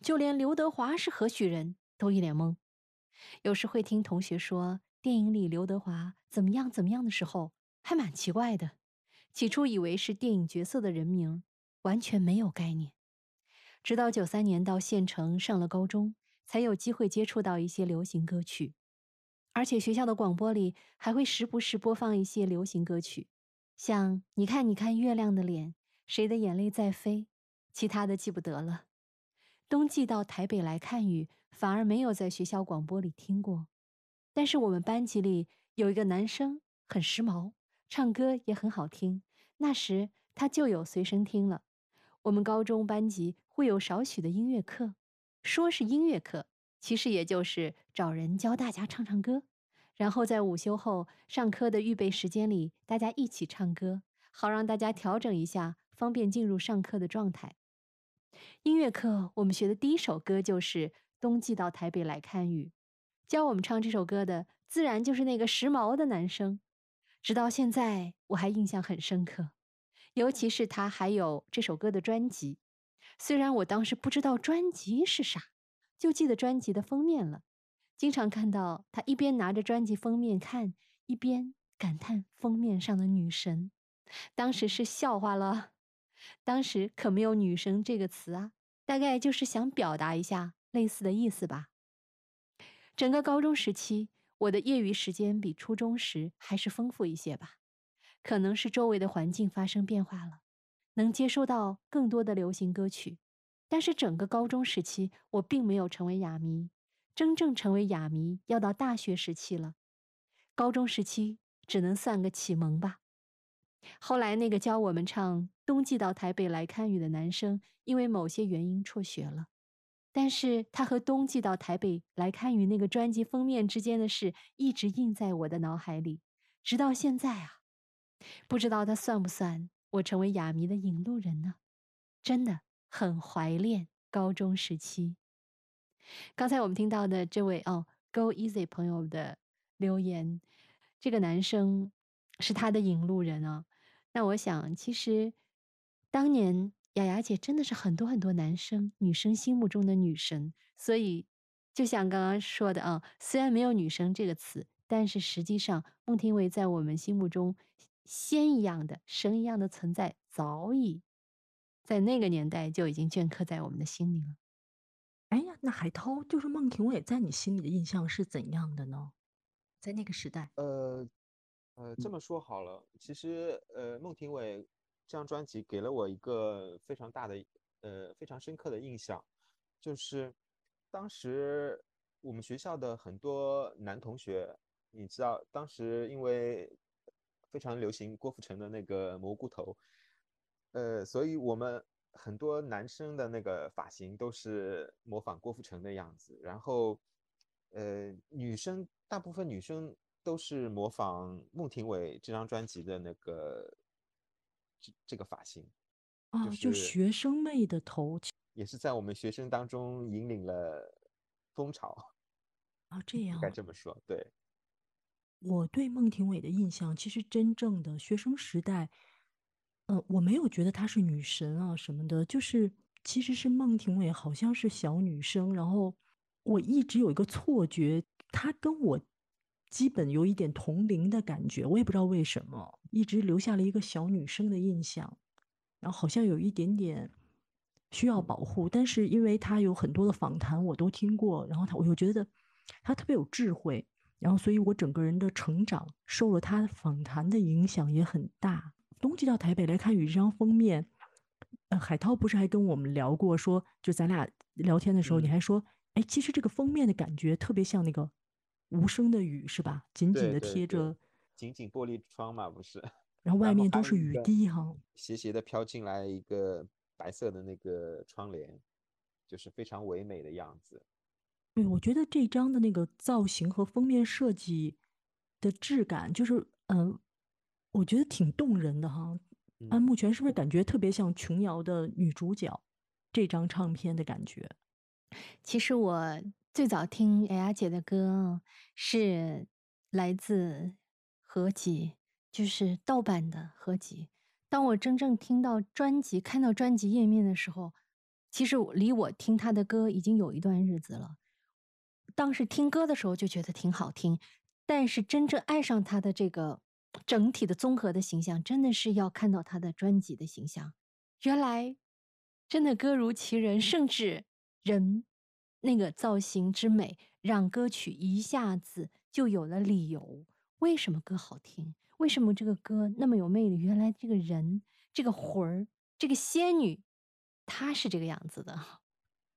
就连刘德华是何许人都一脸懵。有时会听同学说电影里刘德华怎么样怎么样的时候，还蛮奇怪的。起初以为是电影角色的人名，完全没有概念。直到九三年到县城上了高中，才有机会接触到一些流行歌曲，而且学校的广播里还会时不时播放一些流行歌曲，像《你看你看月亮的脸》《谁的眼泪在飞》，其他的记不得了。冬季到台北来看雨，反而没有在学校广播里听过，但是我们班级里有一个男生很时髦，唱歌也很好听，那时他就有随身听了。我们高中班级会有少许的音乐课，说是音乐课，其实也就是找人教大家唱唱歌，然后在午休后上课的预备时间里，大家一起唱歌，好让大家调整一下，方便进入上课的状态。音乐课我们学的第一首歌就是《冬季到台北来看雨》，教我们唱这首歌的自然就是那个时髦的男生，直到现在我还印象很深刻。尤其是他还有这首歌的专辑，虽然我当时不知道专辑是啥，就记得专辑的封面了。经常看到他一边拿着专辑封面看，一边感叹封面上的女神，当时是笑话了。当时可没有“女神”这个词啊，大概就是想表达一下类似的意思吧。整个高中时期，我的业余时间比初中时还是丰富一些吧。可能是周围的环境发生变化了，能接收到更多的流行歌曲。但是整个高中时期，我并没有成为哑谜。真正成为哑谜，要到大学时期了。高中时期只能算个启蒙吧。后来那个教我们唱《冬季到台北来看雨》的男生，因为某些原因辍学了。但是他和《冬季到台北来看雨》那个专辑封面之间的事，一直印在我的脑海里，直到现在啊。不知道他算不算我成为哑谜的引路人呢？真的很怀念高中时期。刚才我们听到的这位哦，Go Easy 朋友的留言，这个男生是他的引路人啊。那我想，其实当年雅雅姐真的是很多很多男生、女生心目中的女神。所以，就像刚刚说的啊，虽然没有“女生”这个词，但是实际上孟庭苇在我们心目中。仙一样的、神一样的存在，早已在那个年代就已经镌刻在我们的心里了。哎呀，那海涛就是孟庭苇，在你心里的印象是怎样的呢？在那个时代，呃呃，这么说好了，其实呃，孟庭苇这张专辑给了我一个非常大的、呃非常深刻的印象，就是当时我们学校的很多男同学，你知道，当时因为。非常流行郭富城的那个蘑菇头，呃，所以我们很多男生的那个发型都是模仿郭富城的样子，然后，呃，女生大部分女生都是模仿孟庭苇这张专辑的那个这这个发型，啊，就学生妹的头，也是在我们学生当中引领了风潮，啊，这样该这么说，对。我对孟庭苇的印象，其实真正的学生时代，呃，我没有觉得她是女神啊什么的，就是其实是孟庭苇好像是小女生，然后我一直有一个错觉，她跟我基本有一点同龄的感觉，我也不知道为什么，一直留下了一个小女生的印象，然后好像有一点点需要保护，但是因为她有很多的访谈我都听过，然后她我又觉得她特别有智慧。然后，所以我整个人的成长受了他访谈的影响也很大。冬季到台北来看雨这张封面，呃，海涛不是还跟我们聊过，说就咱俩聊天的时候，你还说，哎，其实这个封面的感觉特别像那个无声的雨，是吧？紧紧的贴着，紧紧玻璃窗嘛，不是？然后 外面都是雨滴哈，斜斜的飘进来一个白色的那个窗帘，就是非常唯美的样子。对，我觉得这张的那个造型和封面设计的质感，就是嗯，我觉得挺动人的哈。安慕全是不是感觉特别像琼瑶的女主角这张唱片的感觉？其实我最早听雅雅姐的歌是来自合集，就是盗版的合集。当我真正听到专辑、看到专辑页面的时候，其实离我听她的歌已经有一段日子了。当时听歌的时候就觉得挺好听，但是真正爱上她的这个整体的综合的形象，真的是要看到他的专辑的形象。原来真的歌如其人，甚至人那个造型之美，让歌曲一下子就有了理由。为什么歌好听？为什么这个歌那么有魅力？原来这个人，这个魂儿，这个仙女，她是这个样子的。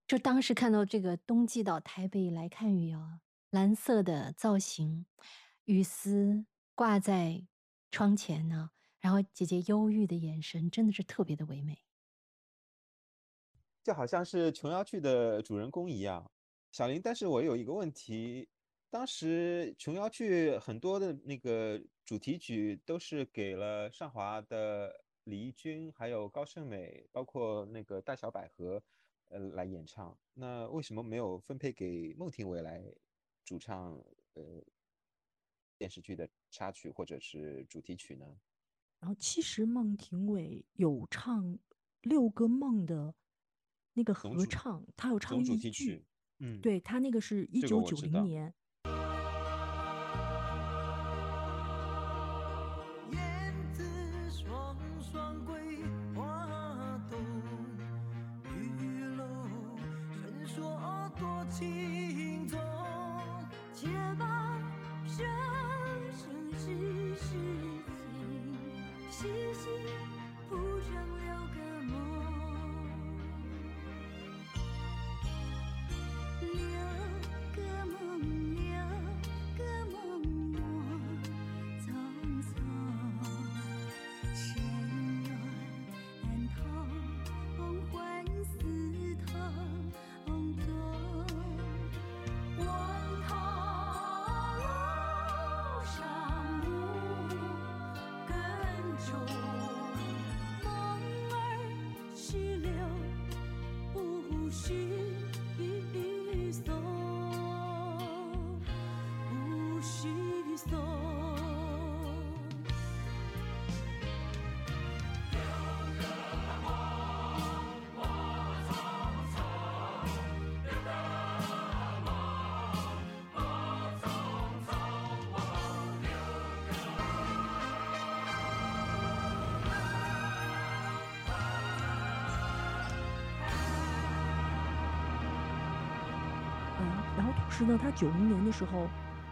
就当时看到这个冬季到台北来看雨啊，蓝色的造型，雨丝挂在窗前呢，然后姐姐忧郁的眼神，真的是特别的唯美。就好像是琼瑶剧的主人公一样，小林。但是我有一个问题，当时琼瑶剧很多的那个主题曲都是给了上华的李翊君，还有高胜美，包括那个大小百合，呃，来演唱。那为什么没有分配给孟庭苇来主唱？呃，电视剧的插曲或者是主题曲呢？然后其实孟庭苇有唱《六个梦》的。那个合唱，他有唱一句，嗯，对他那个是一九九零年。然后同时呢，他九零年的时候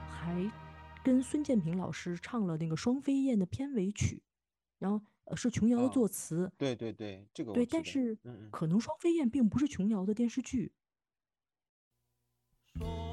还跟孙建平老师唱了那个《双飞燕》的片尾曲，然后是琼瑶的作词。对对对，这个对，但是可能《双飞燕》并不是琼瑶的电视剧。另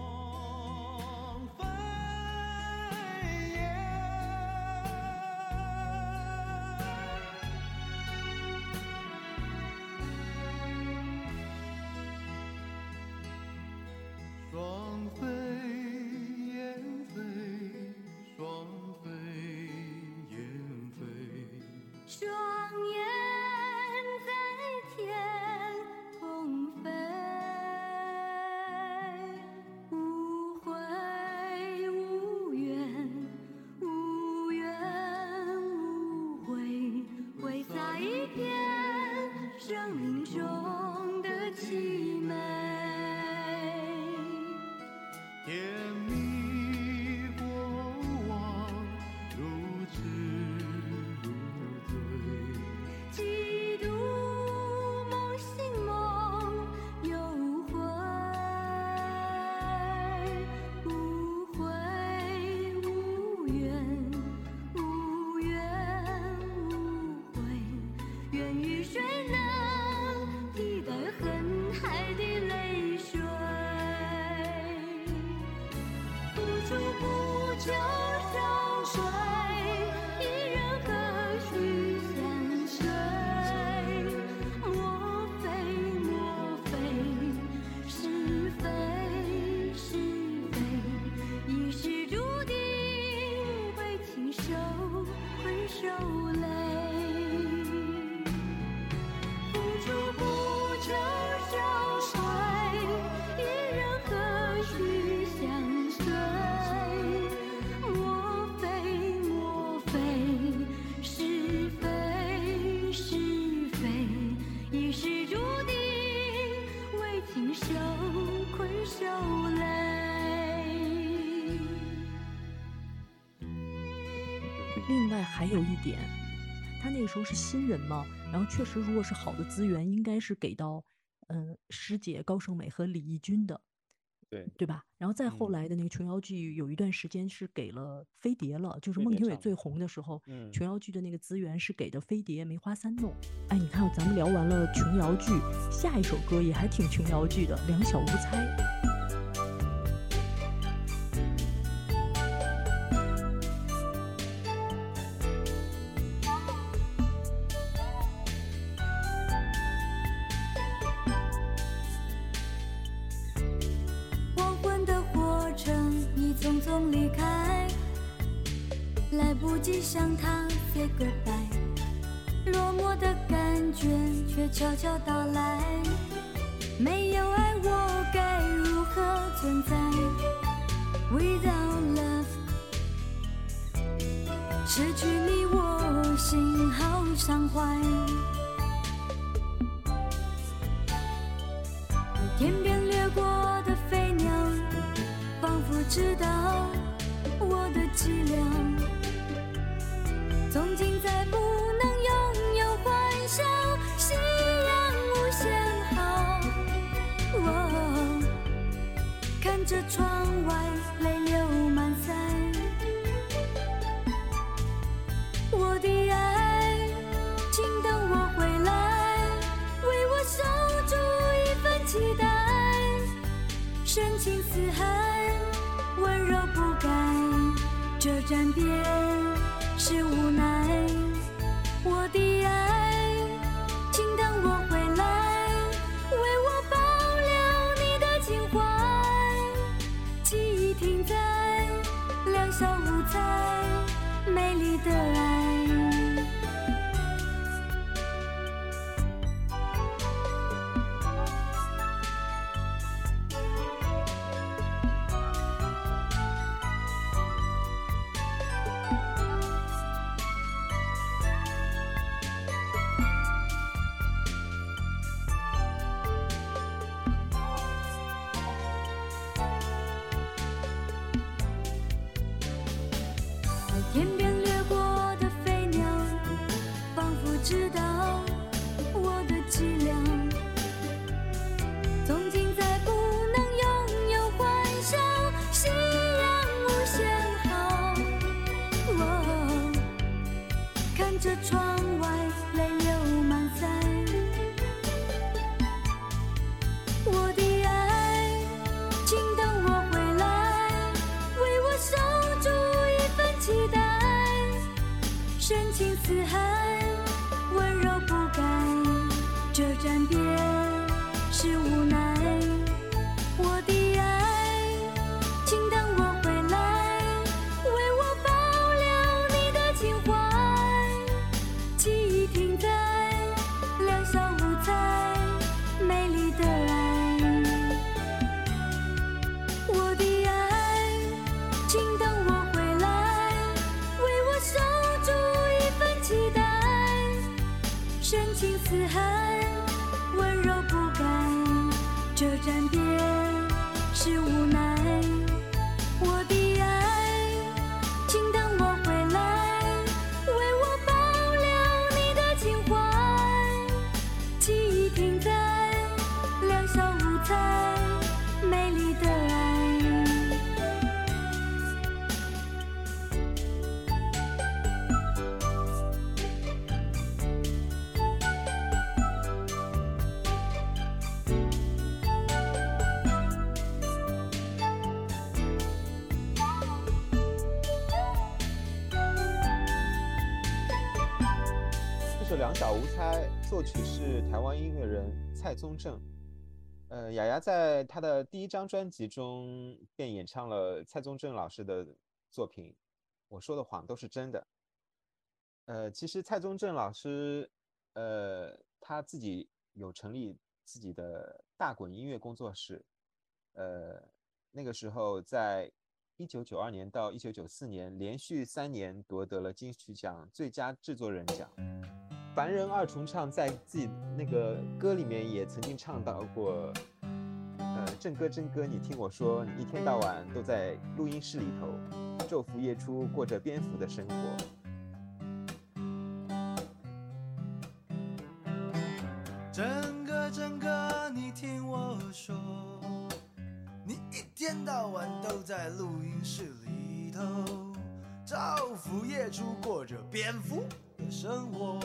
是新人嘛，然后确实如果是好的资源，应该是给到嗯师姐高胜美和李翊君的。对对吧？然后再后嗯来的那个琼瑶剧，有一段时间是给了飞碟了，就是孟庭苇最红的时候，嗯琼瑶剧的那个资源是给的飞碟、梅花三弄。哎，你看咱们聊完了琼瑶剧，下一首歌也还挺琼瑶剧的，《两小无猜》。来。没有爱，我该如何存在？Without love，失去你，我心好伤怀。天边掠过的飞鸟，仿佛知道我的凄凉。从今再不着窗外泪流满腮，我的爱，请等我回来，为我守住一份期待。深情似海，温柔不改，这暂别小无猜》作曲是台湾音乐人蔡宗正。呃，雅雅在她的第一张专辑中便演唱了蔡宗正老师的作品《我说的谎都是真的》。呃，其实蔡宗正老师，呃，他自己有成立自己的大滚音乐工作室。呃，那个时候在一九九二年到一九九四年，连续三年夺得了金曲奖最佳制作人奖。凡人二重唱在自己那个歌里面也曾经唱到过，呃，正哥正哥，你听我说，你一天到晚都在录音室里头昼伏夜出，过着蝙蝠的生活。到晚都在录音室里头，照副业主过着蝙蝠的生活，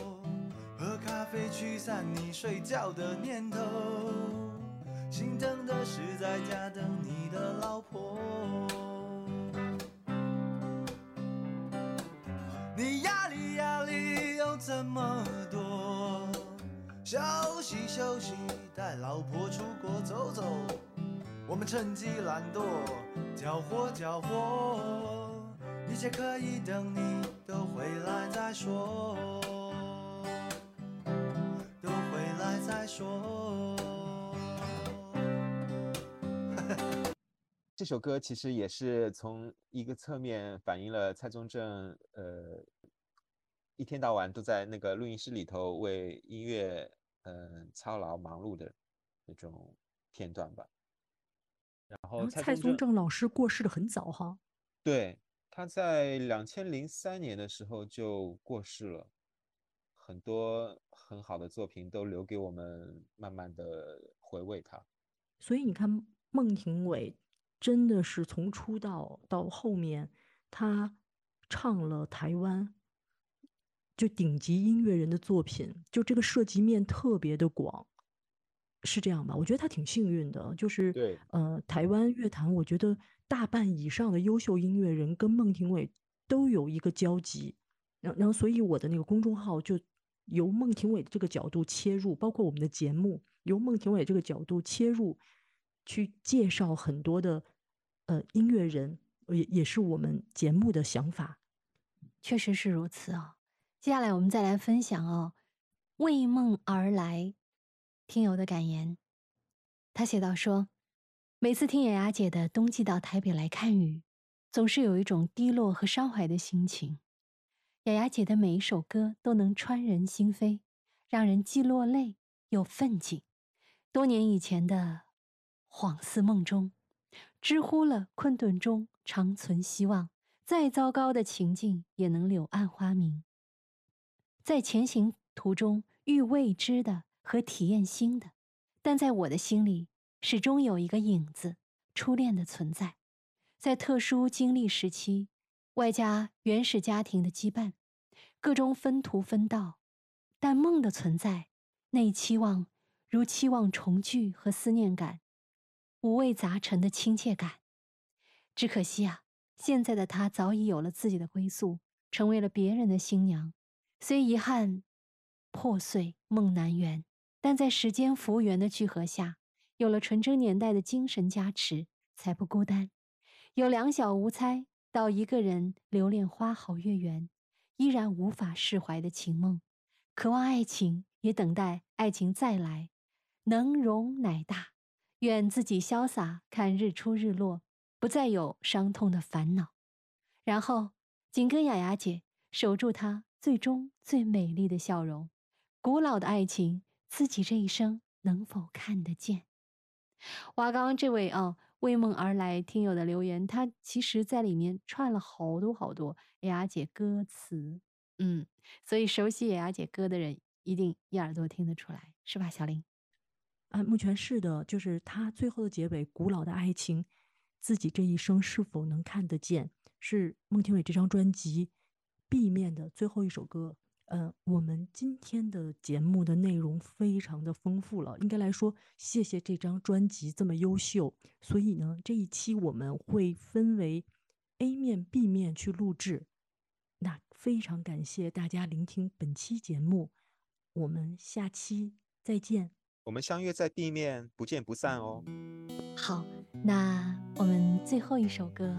喝咖啡驱散你睡觉的念头，心疼的是在家等你的老婆。你压力压力有这么多，休息休息，带老婆出国走走。我们趁机懒惰，搅和搅和，一切可以等你都回来再说，都回来再说。这首歌其实也是从一个侧面反映了蔡宗正，呃，一天到晚都在那个录音室里头为音乐，嗯、操劳忙碌的那种片段吧。然后蔡蔡宗宗正正老师过世的很早哈，对，他在两千零三年的时候就过世了，很多很好的作品都留给我们慢慢的回味他。所以你看孟庭苇真的是从出道到后面，他唱了台湾就顶级音乐人的作品，就这个涉及面特别的广，是这样吧？我觉得他挺幸运的，就是对呃，台湾乐坛，我觉得大半以上的优秀音乐人跟孟庭苇都有一个交集，然然后所以我的那个公众号就由孟庭苇这个角度切入，包括我们的节目由孟庭苇这个角度切入，去介绍很多的呃音乐人，也也是我们节目的想法。确实是如此啊、接下来我们再来分享哦，为梦而来，听友的感言。他写道说，每次听雅雅姐的《冬季到台北来看雨》，总是有一种低落和伤怀的心情。雅雅姐的每一首歌都能穿人心扉，让人既落泪又奋进。多年以前的恍似梦中，知乎了困顿中常存希望。再糟糕的情境也能柳暗花明。在前行途中遇未知的和体验新的，但在我的心里始终有一个影子，初恋的存在。在特殊经历时期，外加原始家庭的羁绊，各种分途分道，但梦的存在，那期望如期望重聚和思念感，五味杂陈的亲切感。只可惜啊。现在的他早已有了自己的归宿，成为了别人的新娘。虽遗憾破碎梦难圆，但在时间服务员的聚合下，有了纯真年代的精神加持，才不孤单。有两小无猜到一个人留恋花好月圆，依然无法释怀的情梦，渴望爱情，也等待爱情再来。能容乃大，愿自己潇洒看日出日落。不再有伤痛的烦恼，然后紧跟雅雅姐守住她最终最美丽的笑容。古老的爱情，自己这一生能否看得见？哇，刚刚这位啊，为梦而来听友的留言，他其实在里面串了好多好多雅雅姐歌词，嗯，所以熟悉雅雅姐歌的人一定一耳朵听得出来，是吧，小林？啊，目前是的，就是他最后的结尾，古老的爱情。自己这一生是否能看得见？是孟庭苇这张专辑 B 面的最后一首歌。呃，我们今天的节目的内容非常的丰富了，应该来说，谢谢这张专辑这么优秀。所以呢，这一期我们会分为 A 面、B 面去录制。那非常感谢大家聆听本期节目，我们下期再见。我们相约在地面，不见不散哦。好，那我们最后一首歌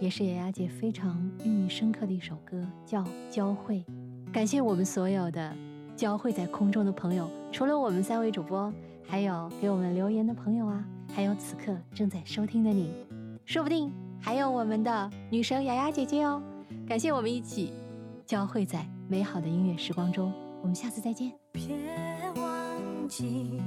也是雅雅姐非常寓意深刻的一首歌，叫《交汇》。感谢我们所有的交汇在空中的朋友，除了我们三位主播，还有给我们留言的朋友啊，还有此刻正在收听的你，说不定还有我们的女神雅雅姐姐哦。感谢我们一起交汇在美好的音乐时光中，我们下次再见。别忘记，